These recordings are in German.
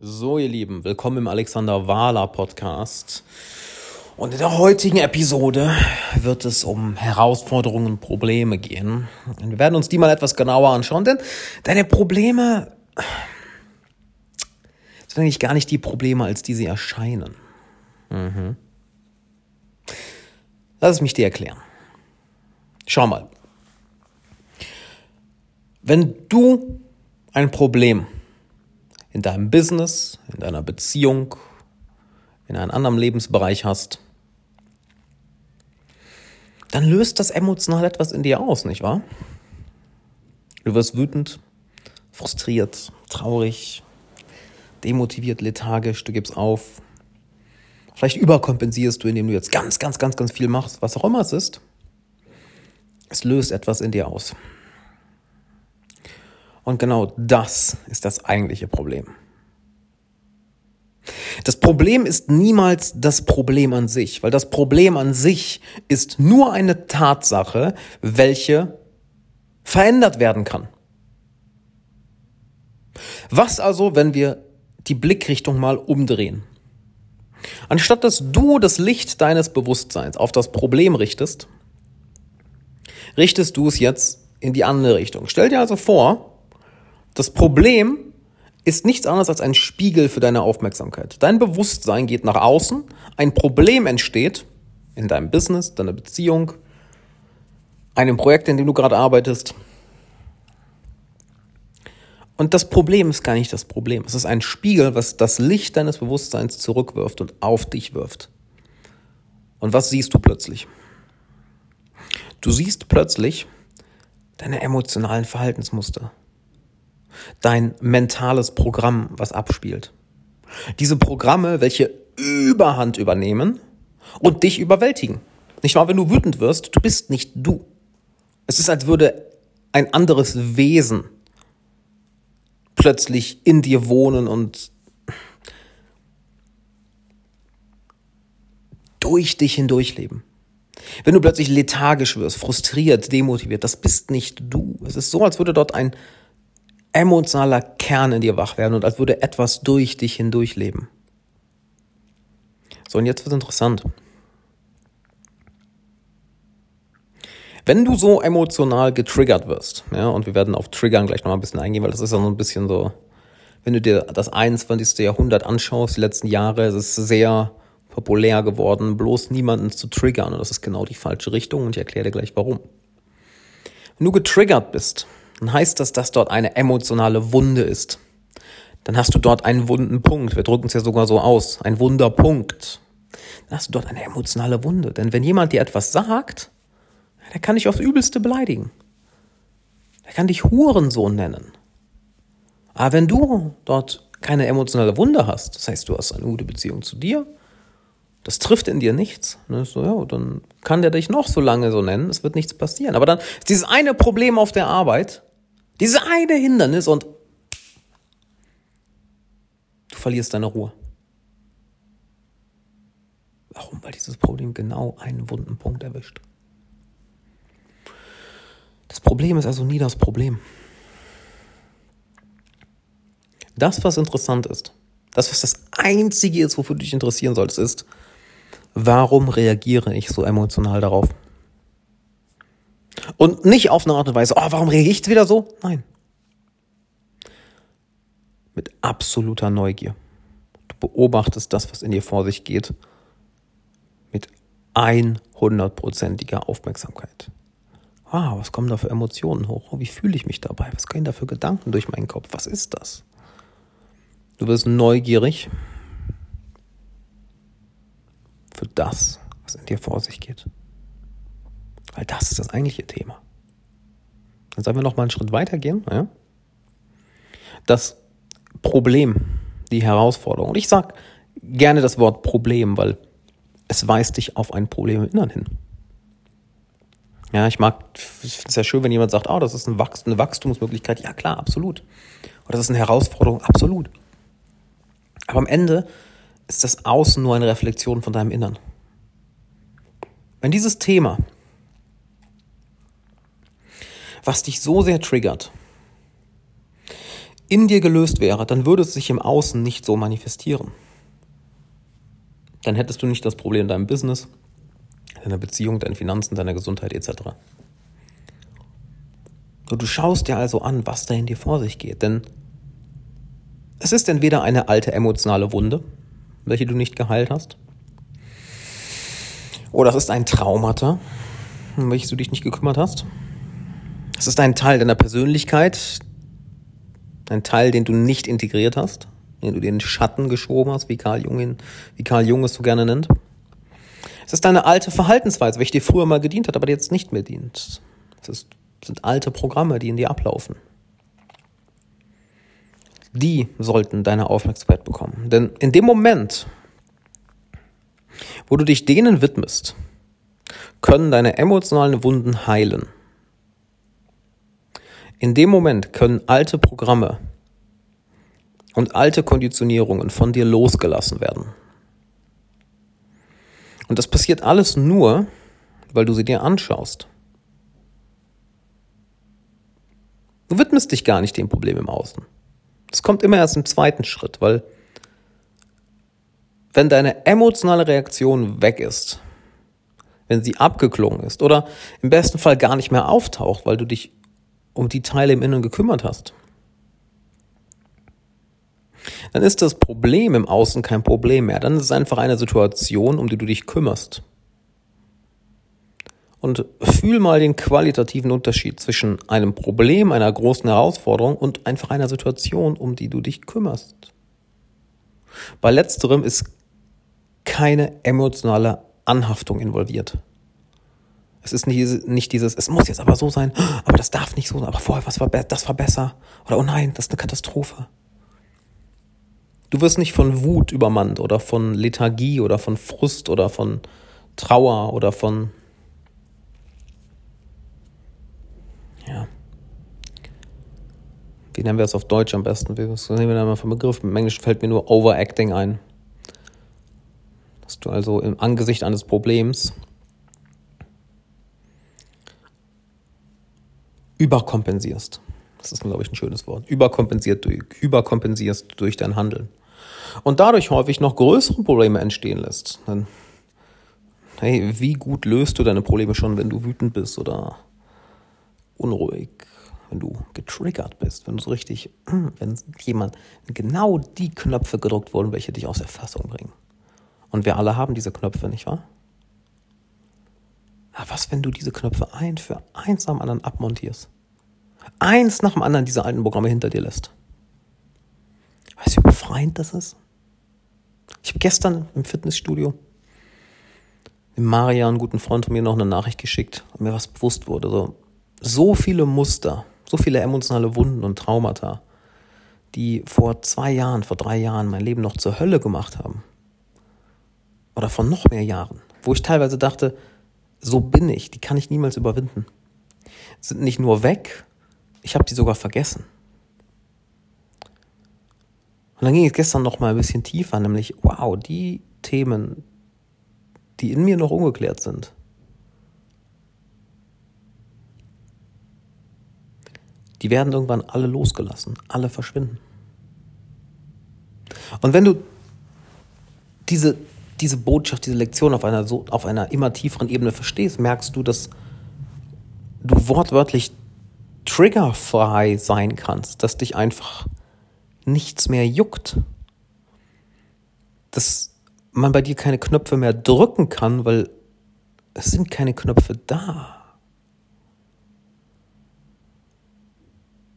So, ihr Lieben, willkommen im Alexander Wahler Podcast. Und in der heutigen Episode wird es um Herausforderungen und Probleme gehen. Und wir werden uns die mal etwas genauer anschauen, denn deine Probleme sind eigentlich gar nicht die Probleme, als die sie erscheinen. Mhm. Lass es mich dir erklären. Schau mal. Wenn du ein Problem in deinem Business, in deiner Beziehung, in einem anderen Lebensbereich hast, dann löst das emotional etwas in dir aus, nicht wahr? Du wirst wütend, frustriert, traurig, demotiviert, lethargisch, du gibst auf. Vielleicht überkompensierst du, indem du jetzt ganz, ganz, ganz, ganz viel machst, was auch immer es ist. Es löst etwas in dir aus. Und genau das ist das eigentliche Problem. Das Problem ist niemals das Problem an sich, weil das Problem an sich ist nur eine Tatsache, welche verändert werden kann. Was also, wenn wir die Blickrichtung mal umdrehen? Anstatt dass du das Licht deines Bewusstseins auf das Problem richtest, richtest du es jetzt in die andere Richtung. Stell dir also vor, das Problem ist nichts anderes als ein Spiegel für deine Aufmerksamkeit. Dein Bewusstsein geht nach außen, ein Problem entsteht in deinem Business, deiner Beziehung, einem Projekt, in dem du gerade arbeitest. Und das Problem ist gar nicht das Problem. Es ist ein Spiegel, was das Licht deines Bewusstseins zurückwirft und auf dich wirft. Und was siehst du plötzlich? Du siehst plötzlich deine emotionalen Verhaltensmuster dein mentales Programm, was abspielt. Diese Programme, welche Überhand übernehmen und dich überwältigen. Nicht wahr, wenn du wütend wirst, du bist nicht du. Es ist, als würde ein anderes Wesen plötzlich in dir wohnen und durch dich hindurchleben. Wenn du plötzlich lethargisch wirst, frustriert, demotiviert, das bist nicht du. Es ist so, als würde dort ein emotionaler Kern in dir wach werden und als würde etwas durch dich hindurch leben. So, und jetzt wird interessant. Wenn du so emotional getriggert wirst, ja, und wir werden auf Triggern gleich nochmal ein bisschen eingehen, weil das ist ja so ein bisschen so, wenn du dir das 21. Jahrhundert anschaust, die letzten Jahre, es ist sehr populär geworden, bloß niemanden zu triggern. Und das ist genau die falsche Richtung und ich erkläre dir gleich warum. Wenn du getriggert bist, dann heißt das, dass dort eine emotionale Wunde ist. Dann hast du dort einen wunden Punkt. Wir drücken es ja sogar so aus. Ein Wunderpunkt. Dann hast du dort eine emotionale Wunde. Denn wenn jemand dir etwas sagt, der kann dich aufs Übelste beleidigen. Der kann dich Hurensohn nennen. Aber wenn du dort keine emotionale Wunde hast, das heißt, du hast eine gute Beziehung zu dir, das trifft in dir nichts. Ne? So, ja, dann kann der dich noch so lange so nennen, es wird nichts passieren. Aber dann ist dieses eine Problem auf der Arbeit, diese eine Hindernis und du verlierst deine Ruhe. Warum? Weil dieses Problem genau einen wunden Punkt erwischt. Das Problem ist also nie das Problem. Das, was interessant ist, das, was das Einzige ist, wofür du dich interessieren solltest, ist, warum reagiere ich so emotional darauf? Und nicht auf eine Art und Weise, oh, warum reagiere ich wieder so? Nein. Mit absoluter Neugier. Du beobachtest das, was in dir vor sich geht, mit 100%iger Aufmerksamkeit. Ah, was kommen da für Emotionen hoch? Oh, wie fühle ich mich dabei? Was gehen da für Gedanken durch meinen Kopf? Was ist das? Du wirst neugierig für das, was in dir vor sich geht. Weil das ist das eigentliche Thema. Dann sollen wir noch mal einen Schritt weiter gehen. Ja? Das Problem, die Herausforderung. Und ich sage gerne das Wort Problem, weil es weist dich auf ein Problem im Innern hin. Ja, ich mag, ich finde es ja schön, wenn jemand sagt, oh, das ist eine Wachstumsmöglichkeit. Ja, klar, absolut. Oder das ist eine Herausforderung, absolut. Aber am Ende ist das Außen nur eine Reflexion von deinem Innern. Wenn dieses Thema was dich so sehr triggert, in dir gelöst wäre, dann würde es sich im Außen nicht so manifestieren. Dann hättest du nicht das Problem in deinem Business, deiner Beziehung, deinen Finanzen, deiner Gesundheit etc. Du schaust dir also an, was da in dir vor sich geht. Denn es ist entweder eine alte emotionale Wunde, welche du nicht geheilt hast, oder es ist ein Traumata, um welches du dich nicht gekümmert hast. Es ist ein Teil deiner Persönlichkeit, ein Teil, den du nicht integriert hast, den du den Schatten geschoben hast, wie Karl Jung, wie Karl Jung es so gerne nennt. Es ist deine alte Verhaltensweise, welche dir früher mal gedient hat, aber dir jetzt nicht mehr dient. Es ist, sind alte Programme, die in dir ablaufen. Die sollten deine Aufmerksamkeit bekommen. Denn in dem Moment, wo du dich denen widmest, können deine emotionalen Wunden heilen. In dem Moment können alte Programme und alte Konditionierungen von dir losgelassen werden. Und das passiert alles nur, weil du sie dir anschaust. Du widmest dich gar nicht dem Problem im Außen. Das kommt immer erst im zweiten Schritt, weil wenn deine emotionale Reaktion weg ist, wenn sie abgeklungen ist oder im besten Fall gar nicht mehr auftaucht, weil du dich um die Teile im Inneren gekümmert hast, dann ist das Problem im Außen kein Problem mehr. Dann ist es einfach eine Situation, um die du dich kümmerst. Und fühl mal den qualitativen Unterschied zwischen einem Problem, einer großen Herausforderung und einfach einer Situation, um die du dich kümmerst. Bei letzterem ist keine emotionale Anhaftung involviert. Es ist nicht, nicht dieses, es muss jetzt aber so sein, aber das darf nicht so sein, aber vorher, was war, das war besser. Oder oh nein, das ist eine Katastrophe. Du wirst nicht von Wut übermannt oder von Lethargie oder von Frust oder von Trauer oder von ja. Wie nennen wir es auf Deutsch am besten? Was nehmen wir da mal für Begriff? Im Englischen fällt mir nur Overacting ein. Dass du also im Angesicht eines Problems überkompensierst. Das ist, glaube ich, ein schönes Wort. Überkompensiert durch, überkompensierst durch dein Handeln. Und dadurch häufig noch größere Probleme entstehen lässt. Dann, hey, wie gut löst du deine Probleme schon, wenn du wütend bist oder unruhig, wenn du getriggert bist, wenn du so richtig, wenn jemand, genau die Knöpfe gedruckt wurden, welche dich aus der Fassung bringen. Und wir alle haben diese Knöpfe, nicht wahr? Aber was, wenn du diese Knöpfe ein für eins am anderen abmontierst? Eins nach dem anderen diese alten Programme hinter dir lässt. Weißt du, wie befreiend das ist? Ich habe gestern im Fitnessstudio dem Marian, einen guten Freund von mir, noch eine Nachricht geschickt und mir was bewusst wurde. So, so viele Muster, so viele emotionale Wunden und Traumata, die vor zwei Jahren, vor drei Jahren mein Leben noch zur Hölle gemacht haben. Oder vor noch mehr Jahren, wo ich teilweise dachte, so bin ich, die kann ich niemals überwinden. Sind nicht nur weg, ich habe die sogar vergessen. Und dann ging es gestern noch mal ein bisschen tiefer, nämlich, wow, die Themen, die in mir noch ungeklärt sind, die werden irgendwann alle losgelassen, alle verschwinden. Und wenn du diese, diese Botschaft, diese Lektion auf einer, so, auf einer immer tieferen Ebene verstehst, merkst du, dass du wortwörtlich triggerfrei sein kannst, dass dich einfach nichts mehr juckt. Dass man bei dir keine Knöpfe mehr drücken kann, weil es sind keine Knöpfe da.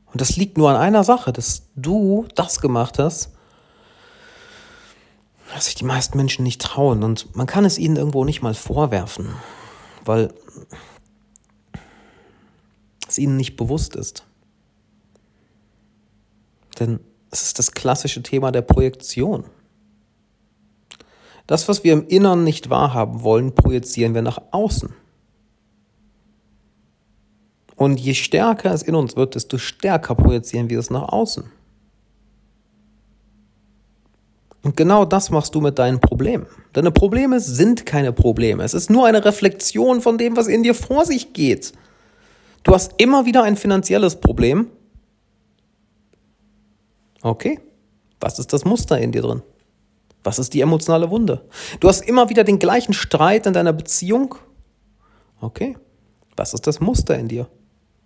Und das liegt nur an einer Sache, dass du das gemacht hast, was sich die meisten Menschen nicht trauen. Und man kann es ihnen irgendwo nicht mal vorwerfen, weil es ihnen nicht bewusst ist. Denn es ist das klassische Thema der Projektion. Das, was wir im Innern nicht wahrhaben wollen, projizieren wir nach außen. Und je stärker es in uns wird, desto stärker projizieren wir es nach außen. Und genau das machst du mit deinen Problemen. Deine Probleme sind keine Probleme. Es ist nur eine Reflexion von dem, was in dir vor sich geht. Du hast immer wieder ein finanzielles Problem Okay. Was ist das Muster in dir drin? Was ist die emotionale Wunde? Du hast immer wieder den gleichen Streit in deiner Beziehung? Okay. Was ist das Muster in dir?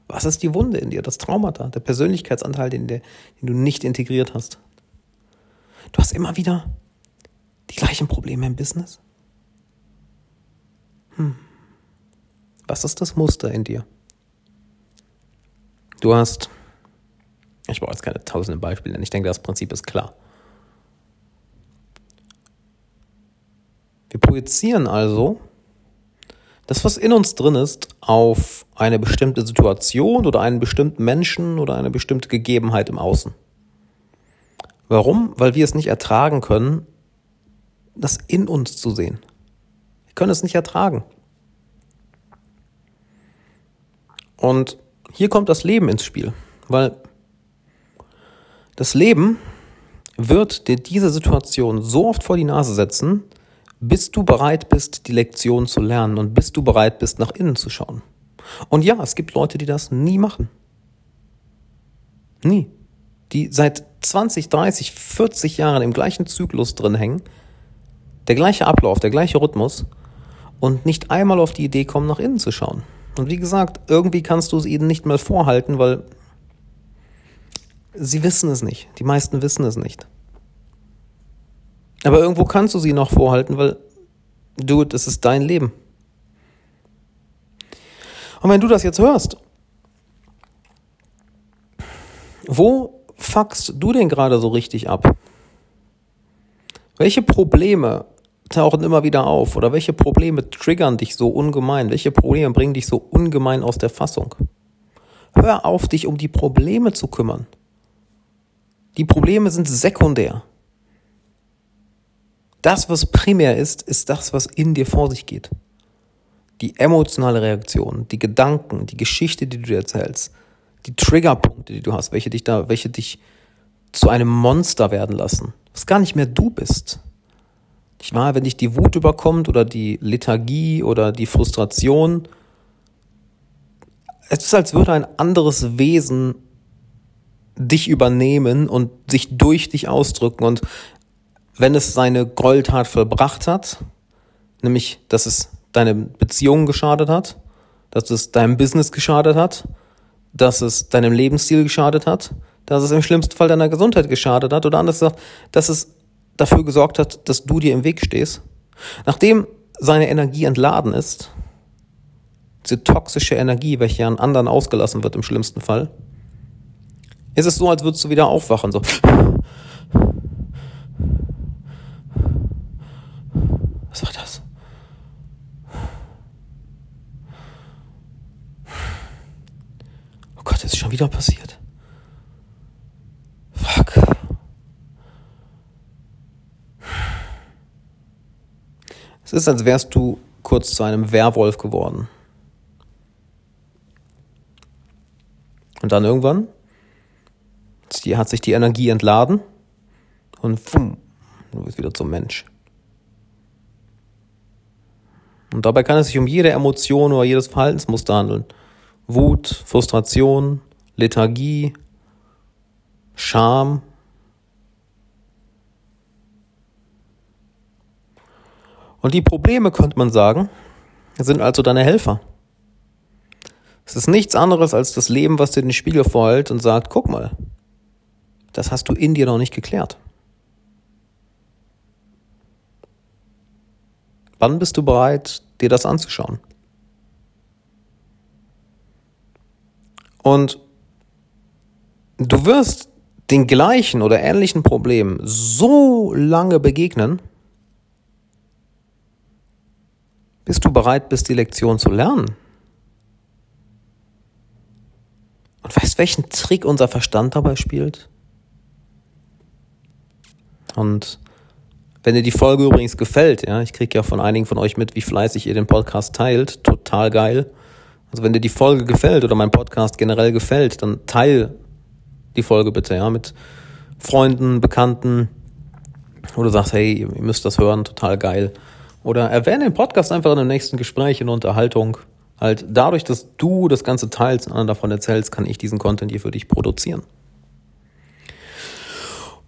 Was ist die Wunde in dir, das Traumata, der Persönlichkeitsanteil, den, den du nicht integriert hast? Du hast immer wieder die gleichen Probleme im Business? Hm. Was ist das Muster in dir? Du hast, ich brauche jetzt keine tausende Beispiele, denn ich denke, das Prinzip ist klar. Wir projizieren also das, was in uns drin ist, auf eine bestimmte Situation oder einen bestimmten Menschen oder eine bestimmte Gegebenheit im Außen. Warum? Weil wir es nicht ertragen können, das in uns zu sehen. Wir können es nicht ertragen. Und hier kommt das Leben ins Spiel, weil das Leben wird dir diese Situation so oft vor die Nase setzen, bis du bereit bist, die Lektion zu lernen und bis du bereit bist, nach innen zu schauen. Und ja, es gibt Leute, die das nie machen. Nie. Die seit 20, 30, 40 Jahren im gleichen Zyklus drin hängen, der gleiche Ablauf, der gleiche Rhythmus und nicht einmal auf die Idee kommen, nach innen zu schauen. Und wie gesagt, irgendwie kannst du es ihnen nicht mal vorhalten, weil sie wissen es nicht. Die meisten wissen es nicht. Aber irgendwo kannst du sie noch vorhalten, weil du, das ist dein Leben. Und wenn du das jetzt hörst, wo fuckst du denn gerade so richtig ab? Welche Probleme tauchen immer wieder auf? Oder welche Probleme triggern dich so ungemein? Welche Probleme bringen dich so ungemein aus der Fassung? Hör auf, dich um die Probleme zu kümmern. Die Probleme sind sekundär. Das, was primär ist, ist das, was in dir vor sich geht. Die emotionale Reaktion, die Gedanken, die Geschichte, die du dir erzählst, die Triggerpunkte, die du hast, welche dich da, welche dich zu einem Monster werden lassen, was gar nicht mehr du bist. Ich wahr, wenn dich die Wut überkommt oder die Lethargie oder die Frustration, es ist, als würde ein anderes Wesen dich übernehmen und sich durch dich ausdrücken. Und wenn es seine Gräueltat vollbracht hat, nämlich, dass es deine Beziehung geschadet hat, dass es deinem Business geschadet hat, dass es deinem Lebensstil geschadet hat, dass es im schlimmsten Fall deiner Gesundheit geschadet hat oder anders gesagt, dass es dafür gesorgt hat, dass du dir im Weg stehst. Nachdem seine Energie entladen ist, diese toxische Energie, welche an anderen ausgelassen wird im schlimmsten Fall, ist es so, als würdest du wieder aufwachen, so. Was war das? Oh Gott, ist schon wieder passiert. Es ist, als wärst du kurz zu einem Werwolf geworden. Und dann irgendwann hat sich die Energie entladen und pfumm, du bist wieder zum Mensch. Und dabei kann es sich um jede Emotion oder jedes Verhaltensmuster handeln. Wut, Frustration, Lethargie, Scham, Und die Probleme, könnte man sagen, sind also deine Helfer. Es ist nichts anderes als das Leben, was dir den Spiegel vorhält und sagt, guck mal, das hast du in dir noch nicht geklärt. Wann bist du bereit, dir das anzuschauen? Und du wirst den gleichen oder ähnlichen Problemen so lange begegnen, bis du bereit bist, die Lektion zu lernen. Und weißt, welchen Trick unser Verstand dabei spielt? Und wenn dir die Folge übrigens gefällt, ja, ich kriege ja von einigen von euch mit, wie fleißig ihr den Podcast teilt, total geil. Also wenn dir die Folge gefällt oder mein Podcast generell gefällt, dann teil die Folge bitte, ja, mit Freunden, Bekannten, wo du sagst, hey, ihr müsst das hören, total geil. Oder erwähne den Podcast einfach in dem nächsten Gespräch, in der Unterhaltung. Halt dadurch, dass du das Ganze teilst und anderen davon erzählst, kann ich diesen Content hier für dich produzieren.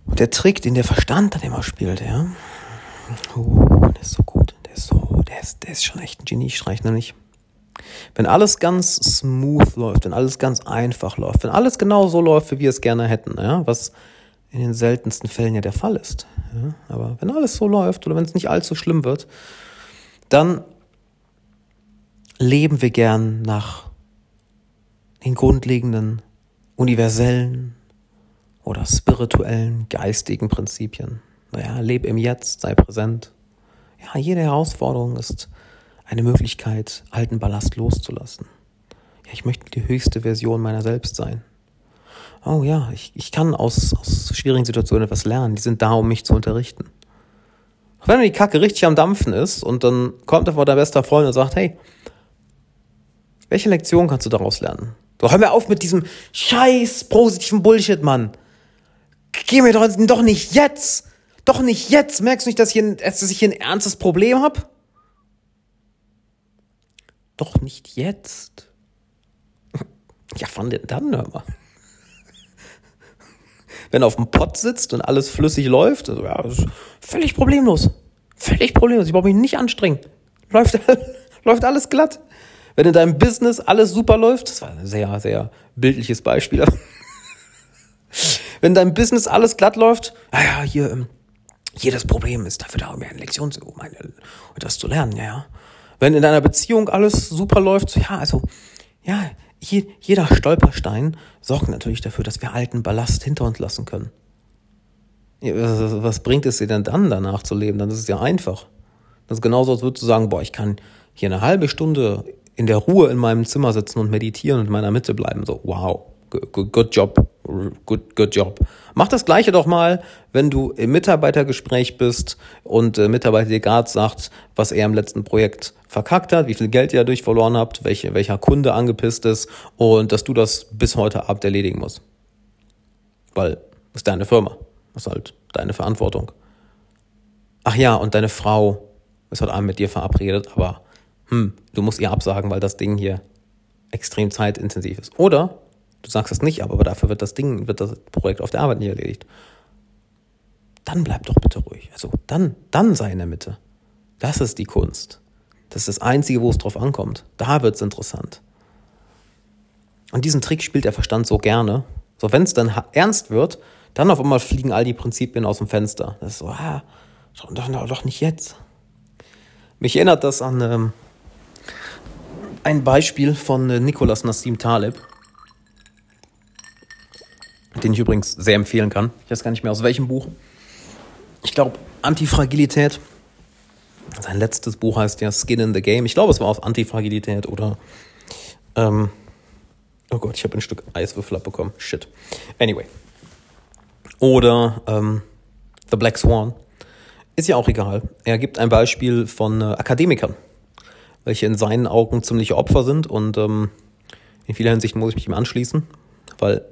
der Trick, den der Verstand dann immer spielt, ja. Uh, der ist so gut. Der ist so, der ist, der ist schon echt ein Geniestreich, nämlich. Wenn alles ganz smooth läuft, wenn alles ganz einfach läuft, wenn alles genau so läuft, wie wir es gerne hätten, ja, was in den seltensten Fällen ja der Fall ist. Ja, aber wenn alles so läuft oder wenn es nicht allzu schlimm wird, dann leben wir gern nach den grundlegenden, universellen oder spirituellen, geistigen Prinzipien. Naja, leb im Jetzt, sei präsent. Ja, jede Herausforderung ist eine Möglichkeit, alten Ballast loszulassen. Ja, ich möchte die höchste Version meiner selbst sein. Oh ja, ich, ich kann aus, aus schwierigen Situationen etwas lernen. Die sind da, um mich zu unterrichten. Auch wenn die Kacke richtig am Dampfen ist und dann kommt einfach dein bester Freund und sagt, hey, welche Lektion kannst du daraus lernen? Du hör mir auf mit diesem scheiß positiven Bullshit, Mann. Geh mir doch, doch nicht jetzt. Doch nicht jetzt. Merkst du nicht, dass, hier, dass ich hier ein ernstes Problem hab? Doch nicht jetzt. Ja, wann denn dann, hör mal? Wenn er auf dem Pott sitzt und alles flüssig läuft, also, ja, völlig problemlos. Völlig problemlos. Ich brauche mich nicht anstrengen. Läuft, läuft alles glatt. Wenn in deinem Business alles super läuft, das war ein sehr, sehr bildliches Beispiel. Wenn in deinem Business alles glatt läuft, naja, hier, ähm, jedes Problem ist dafür da, um eine Lektion zu, um etwas zu lernen, ja, ja. Wenn in deiner Beziehung alles super läuft, ja, also, ja, je, jeder Stolperstein sorgt natürlich dafür, dass wir alten Ballast hinter uns lassen können. Was bringt es dir denn dann, danach zu leben? Dann ist es ja einfach. Das ist genauso, als würdest du sagen, boah, ich kann hier eine halbe Stunde in der Ruhe in meinem Zimmer sitzen und meditieren und in meiner Mitte bleiben. So, wow, good, good job, good, good job. Mach das Gleiche doch mal, wenn du im Mitarbeitergespräch bist und äh, Mitarbeiter dir gerade sagt, was er im letzten Projekt verkackt hat, wie viel Geld ihr dadurch verloren habt, welche, welcher Kunde angepisst ist und dass du das bis heute Abend erledigen musst. Weil das ist deine Firma. Ist halt deine Verantwortung. Ach ja, und deine Frau ist heute Abend mit dir verabredet, aber hm, du musst ihr absagen, weil das Ding hier extrem zeitintensiv ist. Oder du sagst es nicht, aber dafür wird das Ding, wird das Projekt auf der Arbeit nicht erledigt. Dann bleib doch bitte ruhig. Also dann, dann sei in der Mitte. Das ist die Kunst. Das ist das Einzige, wo es drauf ankommt. Da wird's interessant. Und diesen Trick spielt der Verstand so gerne. So, wenn es dann ernst wird, dann auf einmal fliegen all die Prinzipien aus dem Fenster. Das ist so, ah, doch, doch, doch nicht jetzt. Mich erinnert das an ähm, ein Beispiel von äh, Nicolas Nassim Taleb, den ich übrigens sehr empfehlen kann. Ich weiß gar nicht mehr aus welchem Buch. Ich glaube, Antifragilität. Sein letztes Buch heißt ja Skin in the Game. Ich glaube, es war aus Antifragilität oder. Ähm, oh Gott, ich habe ein Stück Eiswürfel abbekommen. Shit. Anyway. Oder ähm, The Black Swan. Ist ja auch egal. Er gibt ein Beispiel von äh, Akademikern welche in seinen Augen ziemliche Opfer sind. Und ähm, in vieler Hinsicht muss ich mich ihm anschließen, weil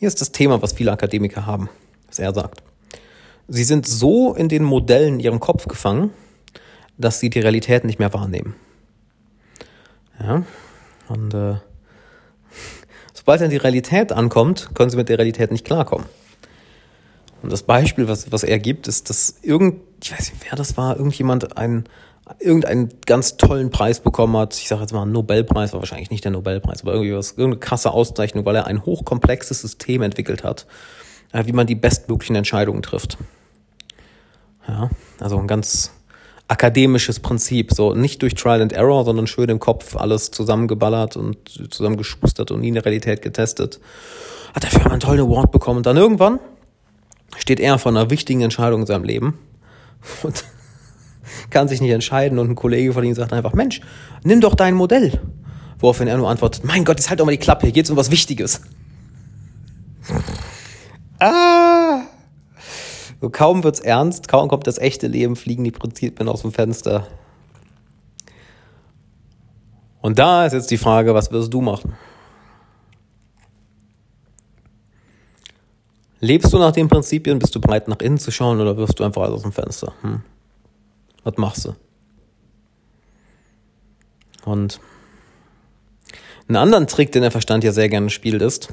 hier ist das Thema, was viele Akademiker haben, was er sagt. Sie sind so in den Modellen in ihrem Kopf gefangen, dass sie die Realität nicht mehr wahrnehmen. Ja, und äh, sobald dann die Realität ankommt, können sie mit der Realität nicht klarkommen. Und das Beispiel, was, was er gibt, ist, dass irgend, ich weiß nicht, wer das war, irgendjemand ein irgendeinen ganz tollen Preis bekommen hat. Ich sage jetzt mal Nobelpreis, war wahrscheinlich nicht der Nobelpreis, aber irgendwie was, irgendeine krasse Auszeichnung, weil er ein hochkomplexes System entwickelt hat, äh, wie man die bestmöglichen Entscheidungen trifft. Ja, also ein ganz akademisches Prinzip, so nicht durch Trial and Error, sondern schön im Kopf alles zusammengeballert und zusammengeschustert und nie in der Realität getestet. Hat dafür einen tollen Award bekommen und dann irgendwann steht er vor einer wichtigen Entscheidung in seinem Leben und kann sich nicht entscheiden und ein Kollege von ihm sagt einfach, Mensch, nimm doch dein Modell. Woraufhin er nur antwortet, mein Gott, jetzt halt doch mal die Klappe, hier geht's um was Wichtiges. ah! So, kaum wird's ernst, kaum kommt das echte Leben, fliegen die Prinzipien aus dem Fenster. Und da ist jetzt die Frage, was wirst du machen? Lebst du nach den Prinzipien, bist du bereit nach innen zu schauen oder wirst du einfach alles aus dem Fenster? Hm? Was machst du? Und einen anderen Trick, den der Verstand ja sehr gerne spielt, ist,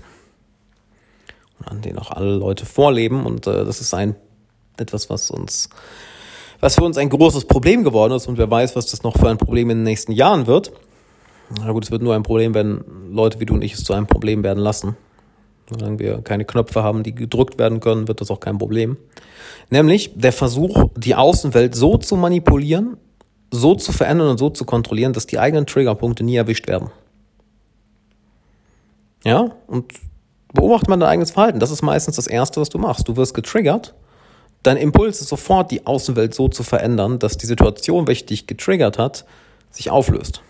an denen auch alle Leute vorleben. Und äh, das ist ein etwas, was uns, was für uns ein großes Problem geworden ist. Und wer weiß, was das noch für ein Problem in den nächsten Jahren wird. Na gut, es wird nur ein Problem, wenn Leute wie du und ich es zu einem Problem werden lassen. Solange wir keine Knöpfe haben, die gedrückt werden können, wird das auch kein Problem. Nämlich der Versuch, die Außenwelt so zu manipulieren, so zu verändern und so zu kontrollieren, dass die eigenen Triggerpunkte nie erwischt werden. Ja, und beobachte mal dein eigenes Verhalten. Das ist meistens das Erste, was du machst. Du wirst getriggert. Dein Impuls ist sofort, die Außenwelt so zu verändern, dass die Situation, welche dich getriggert hat, sich auflöst.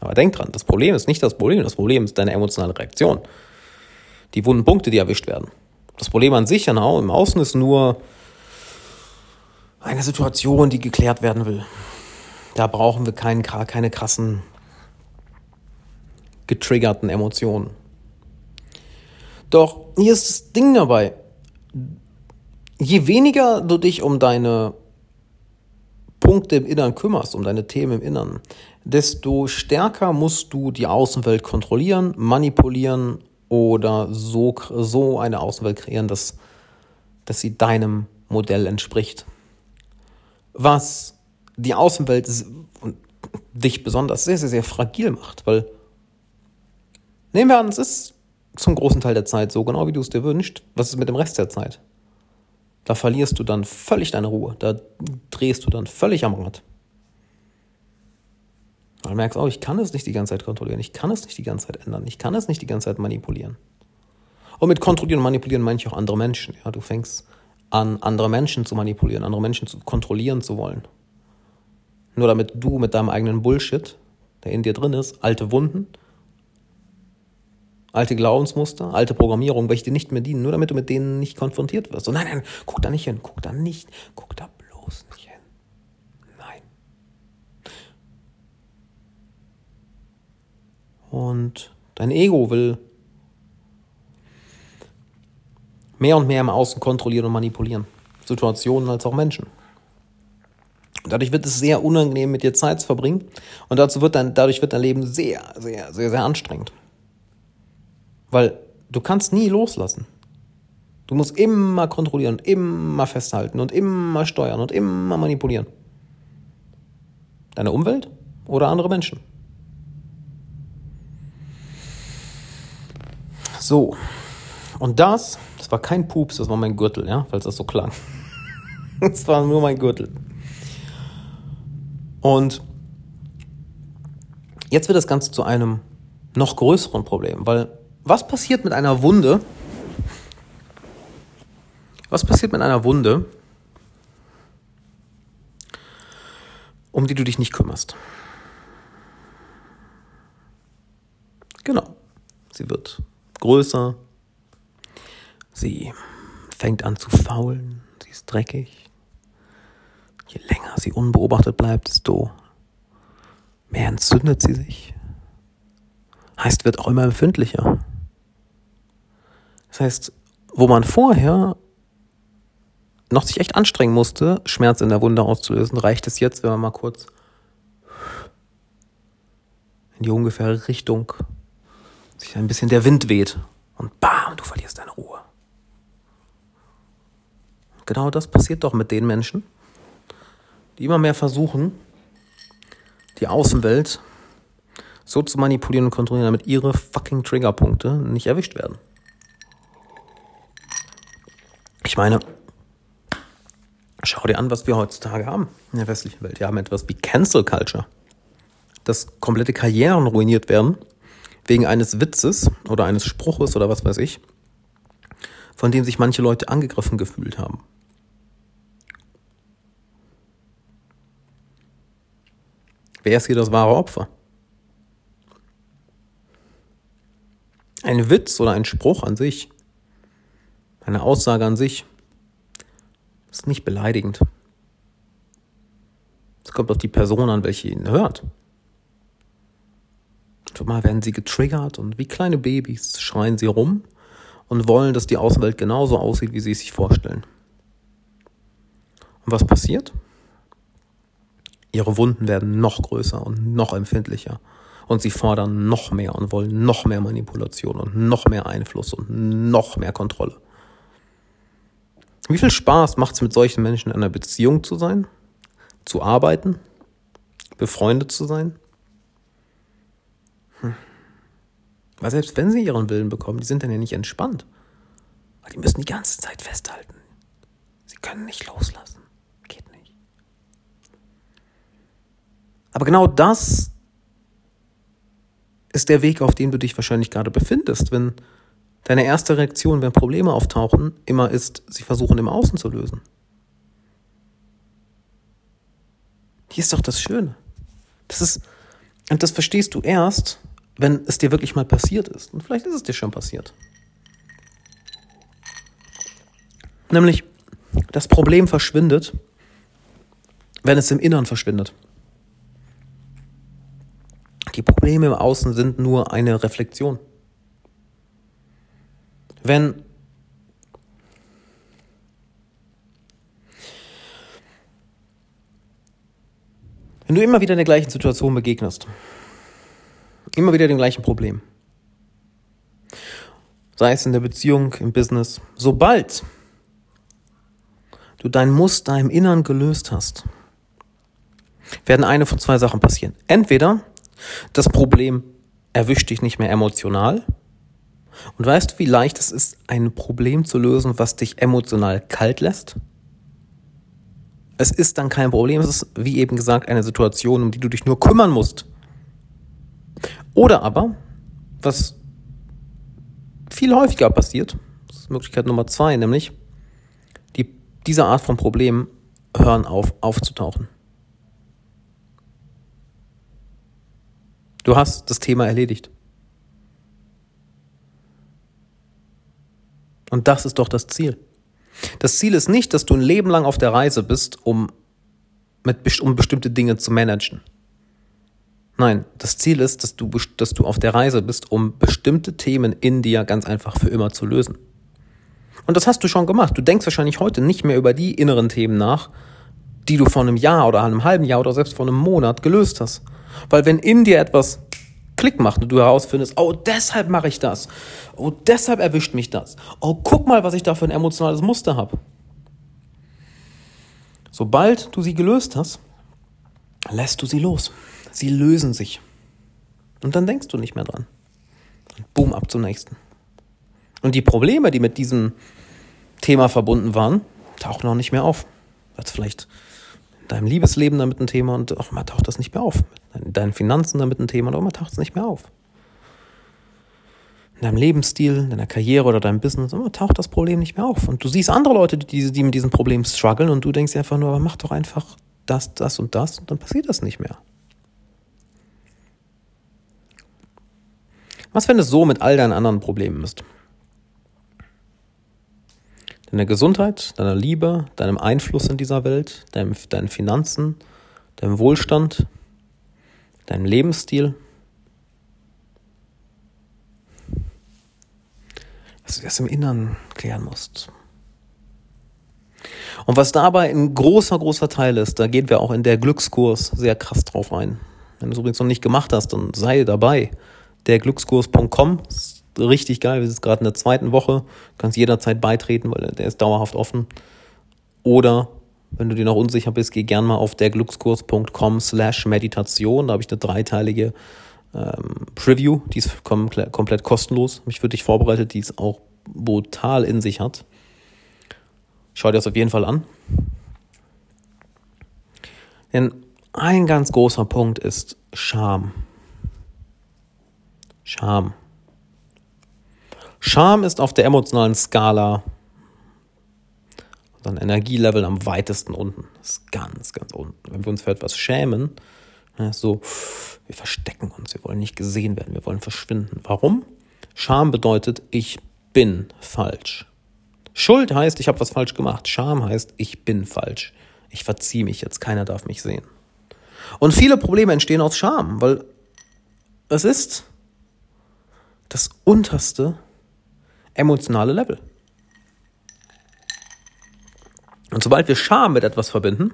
Aber denk dran, das Problem ist nicht das Problem, das Problem ist deine emotionale Reaktion. Die wunden Punkte, die erwischt werden. Das Problem an sich im Außen ist nur eine Situation, die geklärt werden will. Da brauchen wir keinen, keine krassen getriggerten Emotionen. Doch hier ist das Ding dabei. Je weniger du dich um deine Punkte im Innern kümmerst, um deine Themen im Innern, desto stärker musst du die Außenwelt kontrollieren, manipulieren oder so, so eine Außenwelt kreieren, dass, dass sie deinem Modell entspricht. Was die Außenwelt und dich besonders sehr, sehr, sehr fragil macht, weil nehmen wir an, es ist zum großen Teil der Zeit so, genau wie du es dir wünschst. Was ist mit dem Rest der Zeit? Da verlierst du dann völlig deine Ruhe. Da drehst du dann völlig am Rad. Du merkst auch, ich kann es nicht die ganze Zeit kontrollieren. Ich kann es nicht die ganze Zeit ändern. Ich kann es nicht die ganze Zeit manipulieren. Und mit kontrollieren und manipulieren meine ich auch andere Menschen. Ja, du fängst an, andere Menschen zu manipulieren, andere Menschen zu kontrollieren zu wollen. Nur damit du mit deinem eigenen Bullshit, der in dir drin ist, alte Wunden, alte Glaubensmuster, alte Programmierung, welche dir nicht mehr dienen, nur damit du mit denen nicht konfrontiert wirst. Und nein, nein, guck da nicht hin, guck da nicht, guck da bloß nicht hin. Nein. Und dein Ego will mehr und mehr im Außen kontrollieren und manipulieren. Situationen als auch Menschen. Dadurch wird es sehr unangenehm, mit dir Zeit zu verbringen. Und dazu wird dein, dadurch wird dein Leben sehr, sehr, sehr, sehr anstrengend. Weil du kannst nie loslassen. Du musst immer kontrollieren, immer festhalten und immer steuern und immer manipulieren. Deine Umwelt oder andere Menschen. So. Und das, das war kein Pups, das war mein Gürtel, ja, falls das so klang. Das war nur mein Gürtel. Und jetzt wird das Ganze zu einem noch größeren Problem, weil was passiert mit einer Wunde? Was passiert mit einer Wunde, um die du dich nicht kümmerst? Genau. Sie wird größer. Sie fängt an zu faulen. Sie ist dreckig. Je länger sie unbeobachtet bleibt, desto mehr entzündet sie sich. Heißt, wird auch immer empfindlicher. Das heißt, wo man vorher noch sich echt anstrengen musste, Schmerz in der Wunde auszulösen, reicht es jetzt, wenn man mal kurz in die ungefähre Richtung sich ein bisschen der Wind weht und bam, du verlierst deine Ruhe. Genau das passiert doch mit den Menschen, die immer mehr versuchen, die Außenwelt so zu manipulieren und kontrollieren, damit ihre fucking Triggerpunkte nicht erwischt werden. Ich meine, schau dir an, was wir heutzutage haben in der westlichen Welt. Wir haben etwas wie Cancel Culture. Dass komplette Karrieren ruiniert werden wegen eines Witzes oder eines Spruches oder was weiß ich, von dem sich manche Leute angegriffen gefühlt haben. Wer ist hier das wahre Opfer? Ein Witz oder ein Spruch an sich, eine Aussage an sich, ist nicht beleidigend. Es kommt auf die Person an, welche ihn hört. Schon mal werden sie getriggert und wie kleine Babys schreien sie rum und wollen, dass die Außenwelt genauso aussieht, wie sie es sich vorstellen. Und was passiert? Ihre Wunden werden noch größer und noch empfindlicher. Und sie fordern noch mehr und wollen noch mehr Manipulation und noch mehr Einfluss und noch mehr Kontrolle. Wie viel Spaß macht es mit solchen Menschen in einer Beziehung zu sein, zu arbeiten, befreundet zu sein? Hm. Weil selbst wenn sie ihren Willen bekommen, die sind dann ja nicht entspannt. Weil die müssen die ganze Zeit festhalten. Sie können nicht loslassen. Geht nicht. Aber genau das ist der Weg, auf dem du dich wahrscheinlich gerade befindest, wenn deine erste Reaktion, wenn Probleme auftauchen, immer ist, sie versuchen im Außen zu lösen. Hier ist doch das Schöne. Das ist, und das verstehst du erst, wenn es dir wirklich mal passiert ist. Und vielleicht ist es dir schon passiert. Nämlich, das Problem verschwindet, wenn es im Innern verschwindet. Die Probleme im Außen sind nur eine Reflexion. Wenn Wenn du immer wieder in der gleichen Situation begegnest, immer wieder dem gleichen Problem, sei es in der Beziehung, im Business, sobald du dein Muster im Innern gelöst hast, werden eine von zwei Sachen passieren. Entweder das Problem erwischt dich nicht mehr emotional. Und weißt du, wie leicht es ist, ein Problem zu lösen, was dich emotional kalt lässt? Es ist dann kein Problem, es ist, wie eben gesagt, eine Situation, um die du dich nur kümmern musst. Oder aber, was viel häufiger passiert, das ist Möglichkeit Nummer zwei, nämlich, die, diese Art von Problemen hören auf aufzutauchen. Du hast das Thema erledigt. Und das ist doch das Ziel. Das Ziel ist nicht, dass du ein Leben lang auf der Reise bist, um, mit, um bestimmte Dinge zu managen. Nein, das Ziel ist, dass du, dass du auf der Reise bist, um bestimmte Themen in dir ganz einfach für immer zu lösen. Und das hast du schon gemacht. Du denkst wahrscheinlich heute nicht mehr über die inneren Themen nach, die du vor einem Jahr oder einem halben Jahr oder selbst vor einem Monat gelöst hast. Weil wenn in dir etwas Klick macht und du herausfindest, oh, deshalb mache ich das. Oh, deshalb erwischt mich das. Oh, guck mal, was ich da für ein emotionales Muster habe. Sobald du sie gelöst hast, lässt du sie los. Sie lösen sich. Und dann denkst du nicht mehr dran. Und boom, ab zum nächsten. Und die Probleme, die mit diesem Thema verbunden waren, tauchen auch nicht mehr auf. Es vielleicht in deinem Liebesleben damit ein Thema und auch mal taucht das nicht mehr auf. In deinen Finanzen damit ein Thema und auch mal taucht es nicht mehr auf. In deinem Lebensstil, in deiner Karriere oder deinem Business, immer taucht das Problem nicht mehr auf. Und du siehst andere Leute, die, die mit diesem Problem strugglen und du denkst einfach nur, aber mach doch einfach das, das und das und dann passiert das nicht mehr. Was, wenn es so mit all deinen anderen Problemen ist? deiner Gesundheit, deiner Liebe, deinem Einfluss in dieser Welt, deinem, deinen Finanzen, deinem Wohlstand, deinem Lebensstil. Dass du das im Innern klären musst. Und was dabei ein großer, großer Teil ist, da gehen wir auch in der Glückskurs sehr krass drauf ein. Wenn du es übrigens noch nicht gemacht hast, dann sei dabei. Derglückskurs.com richtig geil. Wir sind gerade in der zweiten Woche. Du kannst jederzeit beitreten, weil der ist dauerhaft offen. Oder wenn du dir noch unsicher bist, geh gern mal auf derglückskurs.com slash Meditation. Da habe ich eine dreiteilige ähm, Preview, die ist komplett, komplett kostenlos. Mich für dich vorbereitet, die es auch brutal in sich hat. Schau dir das auf jeden Fall an. Denn ein ganz großer Punkt ist Scham. Scham. Scham ist auf der emotionalen Skala unser Energielevel am weitesten unten. Das ist ganz, ganz unten. Wenn wir uns für etwas schämen, so, wir verstecken uns, wir wollen nicht gesehen werden, wir wollen verschwinden. Warum? Scham bedeutet, ich bin falsch. Schuld heißt, ich habe was falsch gemacht. Scham heißt, ich bin falsch. Ich verziehe mich jetzt, keiner darf mich sehen. Und viele Probleme entstehen aus Scham, weil es ist das unterste emotionale Level. Und sobald wir Scham mit etwas verbinden,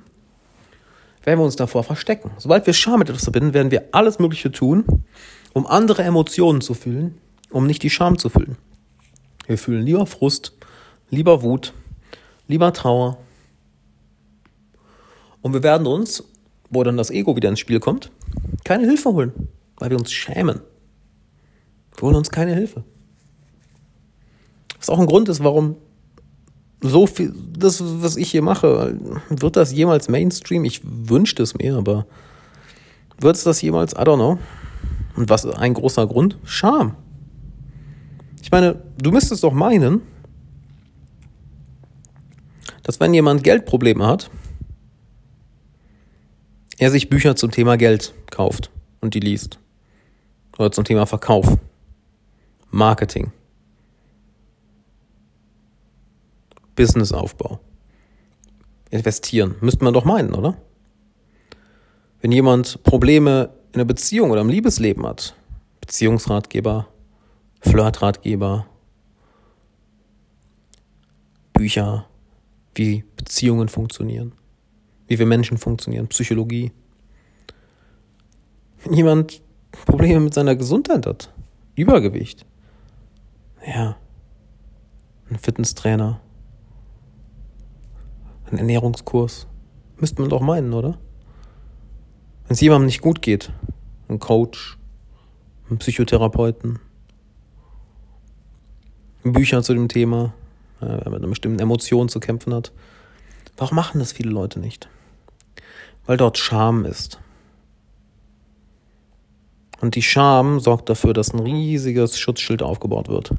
werden wir uns davor verstecken. Sobald wir Scham mit etwas verbinden, werden wir alles Mögliche tun, um andere Emotionen zu fühlen, um nicht die Scham zu fühlen. Wir fühlen lieber Frust, lieber Wut, lieber Trauer. Und wir werden uns, wo dann das Ego wieder ins Spiel kommt, keine Hilfe holen, weil wir uns schämen. Wir holen uns keine Hilfe. Was auch ein Grund ist, warum so viel, das, was ich hier mache, wird das jemals Mainstream? Ich wünschte es mir, aber wird es das jemals? I don't know. Und was ist ein großer Grund? Scham. Ich meine, du müsstest doch meinen, dass wenn jemand Geldprobleme hat, er sich Bücher zum Thema Geld kauft und die liest. Oder zum Thema Verkauf, Marketing. Businessaufbau. Investieren. Müsste man doch meinen, oder? Wenn jemand Probleme in der Beziehung oder im Liebesleben hat, Beziehungsratgeber, Flirtratgeber, Bücher, wie Beziehungen funktionieren, wie wir Menschen funktionieren, Psychologie. Wenn jemand Probleme mit seiner Gesundheit hat, Übergewicht, ja, ein Fitnesstrainer, ein Ernährungskurs. Müsste man doch meinen, oder? Wenn es jemandem nicht gut geht, ein Coach, ein Psychotherapeuten, Bücher zu dem Thema, wenn man mit einer bestimmten Emotion zu kämpfen hat. Warum machen das viele Leute nicht? Weil dort Scham ist. Und die Scham sorgt dafür, dass ein riesiges Schutzschild aufgebaut wird.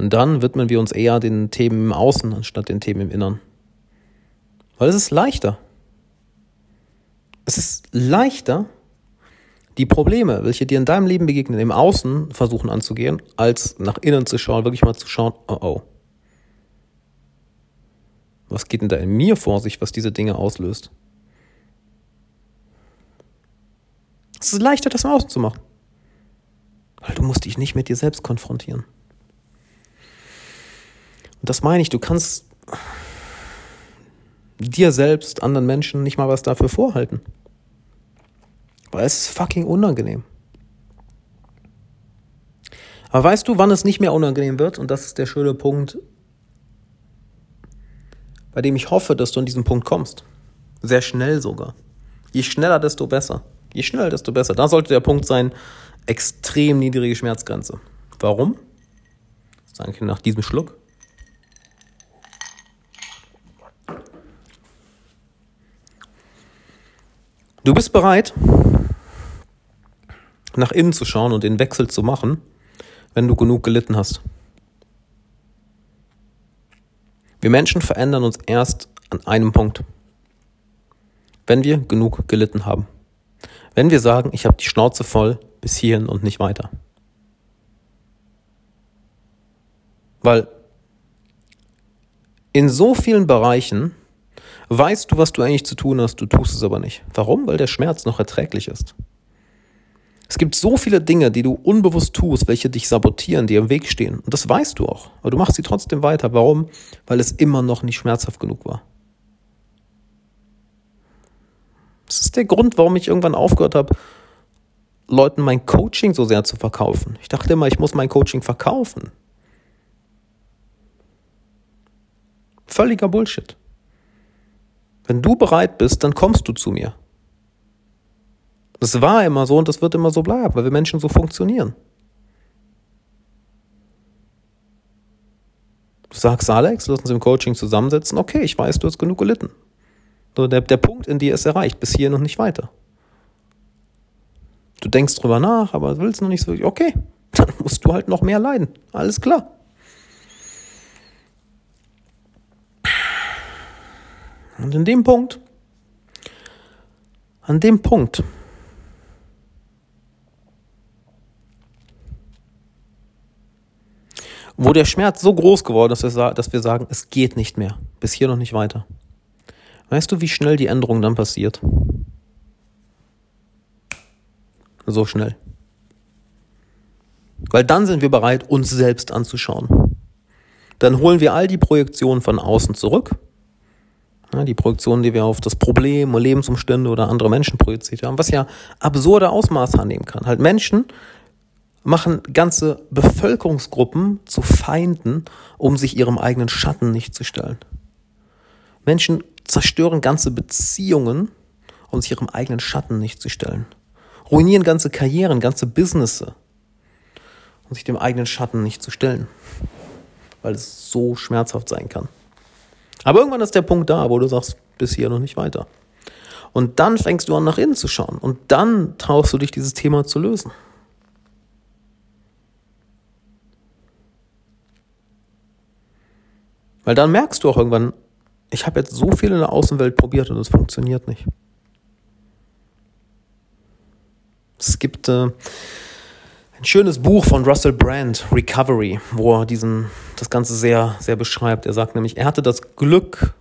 Und dann widmen wir uns eher den Themen im Außen anstatt den Themen im Innern. Weil es ist leichter. Es ist leichter, die Probleme, welche dir in deinem Leben begegnen, im Außen versuchen anzugehen, als nach innen zu schauen, wirklich mal zu schauen, oh oh. Was geht denn da in mir vor sich, was diese Dinge auslöst? Es ist leichter, das im Außen zu machen. Weil du musst dich nicht mit dir selbst konfrontieren. Und das meine ich, du kannst dir selbst, anderen Menschen nicht mal was dafür vorhalten. Weil es ist fucking unangenehm. Aber weißt du, wann es nicht mehr unangenehm wird? Und das ist der schöne Punkt, bei dem ich hoffe, dass du an diesen Punkt kommst. Sehr schnell sogar. Je schneller, desto besser. Je schneller, desto besser. Da sollte der Punkt sein, extrem niedrige Schmerzgrenze. Warum? Das ist nach diesem Schluck. Du bist bereit, nach innen zu schauen und den Wechsel zu machen, wenn du genug gelitten hast. Wir Menschen verändern uns erst an einem Punkt, wenn wir genug gelitten haben. Wenn wir sagen, ich habe die Schnauze voll bis hierhin und nicht weiter. Weil in so vielen Bereichen weißt du, was du eigentlich zu tun hast, du tust es aber nicht. Warum? Weil der Schmerz noch erträglich ist. Es gibt so viele Dinge, die du unbewusst tust, welche dich sabotieren, die im Weg stehen. Und das weißt du auch. Aber du machst sie trotzdem weiter. Warum? Weil es immer noch nicht schmerzhaft genug war. Das ist der Grund, warum ich irgendwann aufgehört habe, Leuten mein Coaching so sehr zu verkaufen. Ich dachte immer, ich muss mein Coaching verkaufen. Völliger Bullshit. Wenn du bereit bist, dann kommst du zu mir. Das war immer so und das wird immer so bleiben, weil wir Menschen so funktionieren. Du sagst, Alex, lass uns im Coaching zusammensetzen. Okay, ich weiß, du hast genug gelitten. So, der, der Punkt in dir ist erreicht, bis hierhin und nicht weiter. Du denkst drüber nach, aber willst noch nicht so. Okay, dann musst du halt noch mehr leiden. Alles klar. Und in dem Punkt, an dem Punkt, wo der Schmerz so groß geworden ist, dass wir sagen, es geht nicht mehr, bis hier noch nicht weiter. Weißt du, wie schnell die Änderung dann passiert? So schnell. Weil dann sind wir bereit, uns selbst anzuschauen. dann holen wir all die Projektionen von außen zurück. Die Projektionen, die wir auf das Problem, Lebensumstände oder andere Menschen projiziert haben, was ja absurde Ausmaße annehmen kann. Halt Menschen machen ganze Bevölkerungsgruppen zu Feinden, um sich ihrem eigenen Schatten nicht zu stellen. Menschen zerstören ganze Beziehungen, um sich ihrem eigenen Schatten nicht zu stellen. Ruinieren ganze Karrieren, ganze Businesses, um sich dem eigenen Schatten nicht zu stellen. Weil es so schmerzhaft sein kann. Aber irgendwann ist der Punkt da, wo du sagst, bis hier noch nicht weiter. Und dann fängst du an, nach innen zu schauen. Und dann traust du dich, dieses Thema zu lösen. Weil dann merkst du auch irgendwann, ich habe jetzt so viel in der Außenwelt probiert und es funktioniert nicht. Es gibt äh, ein schönes Buch von Russell Brand, Recovery, wo er diesen, das Ganze sehr, sehr beschreibt. Er sagt nämlich, er hatte das Glück,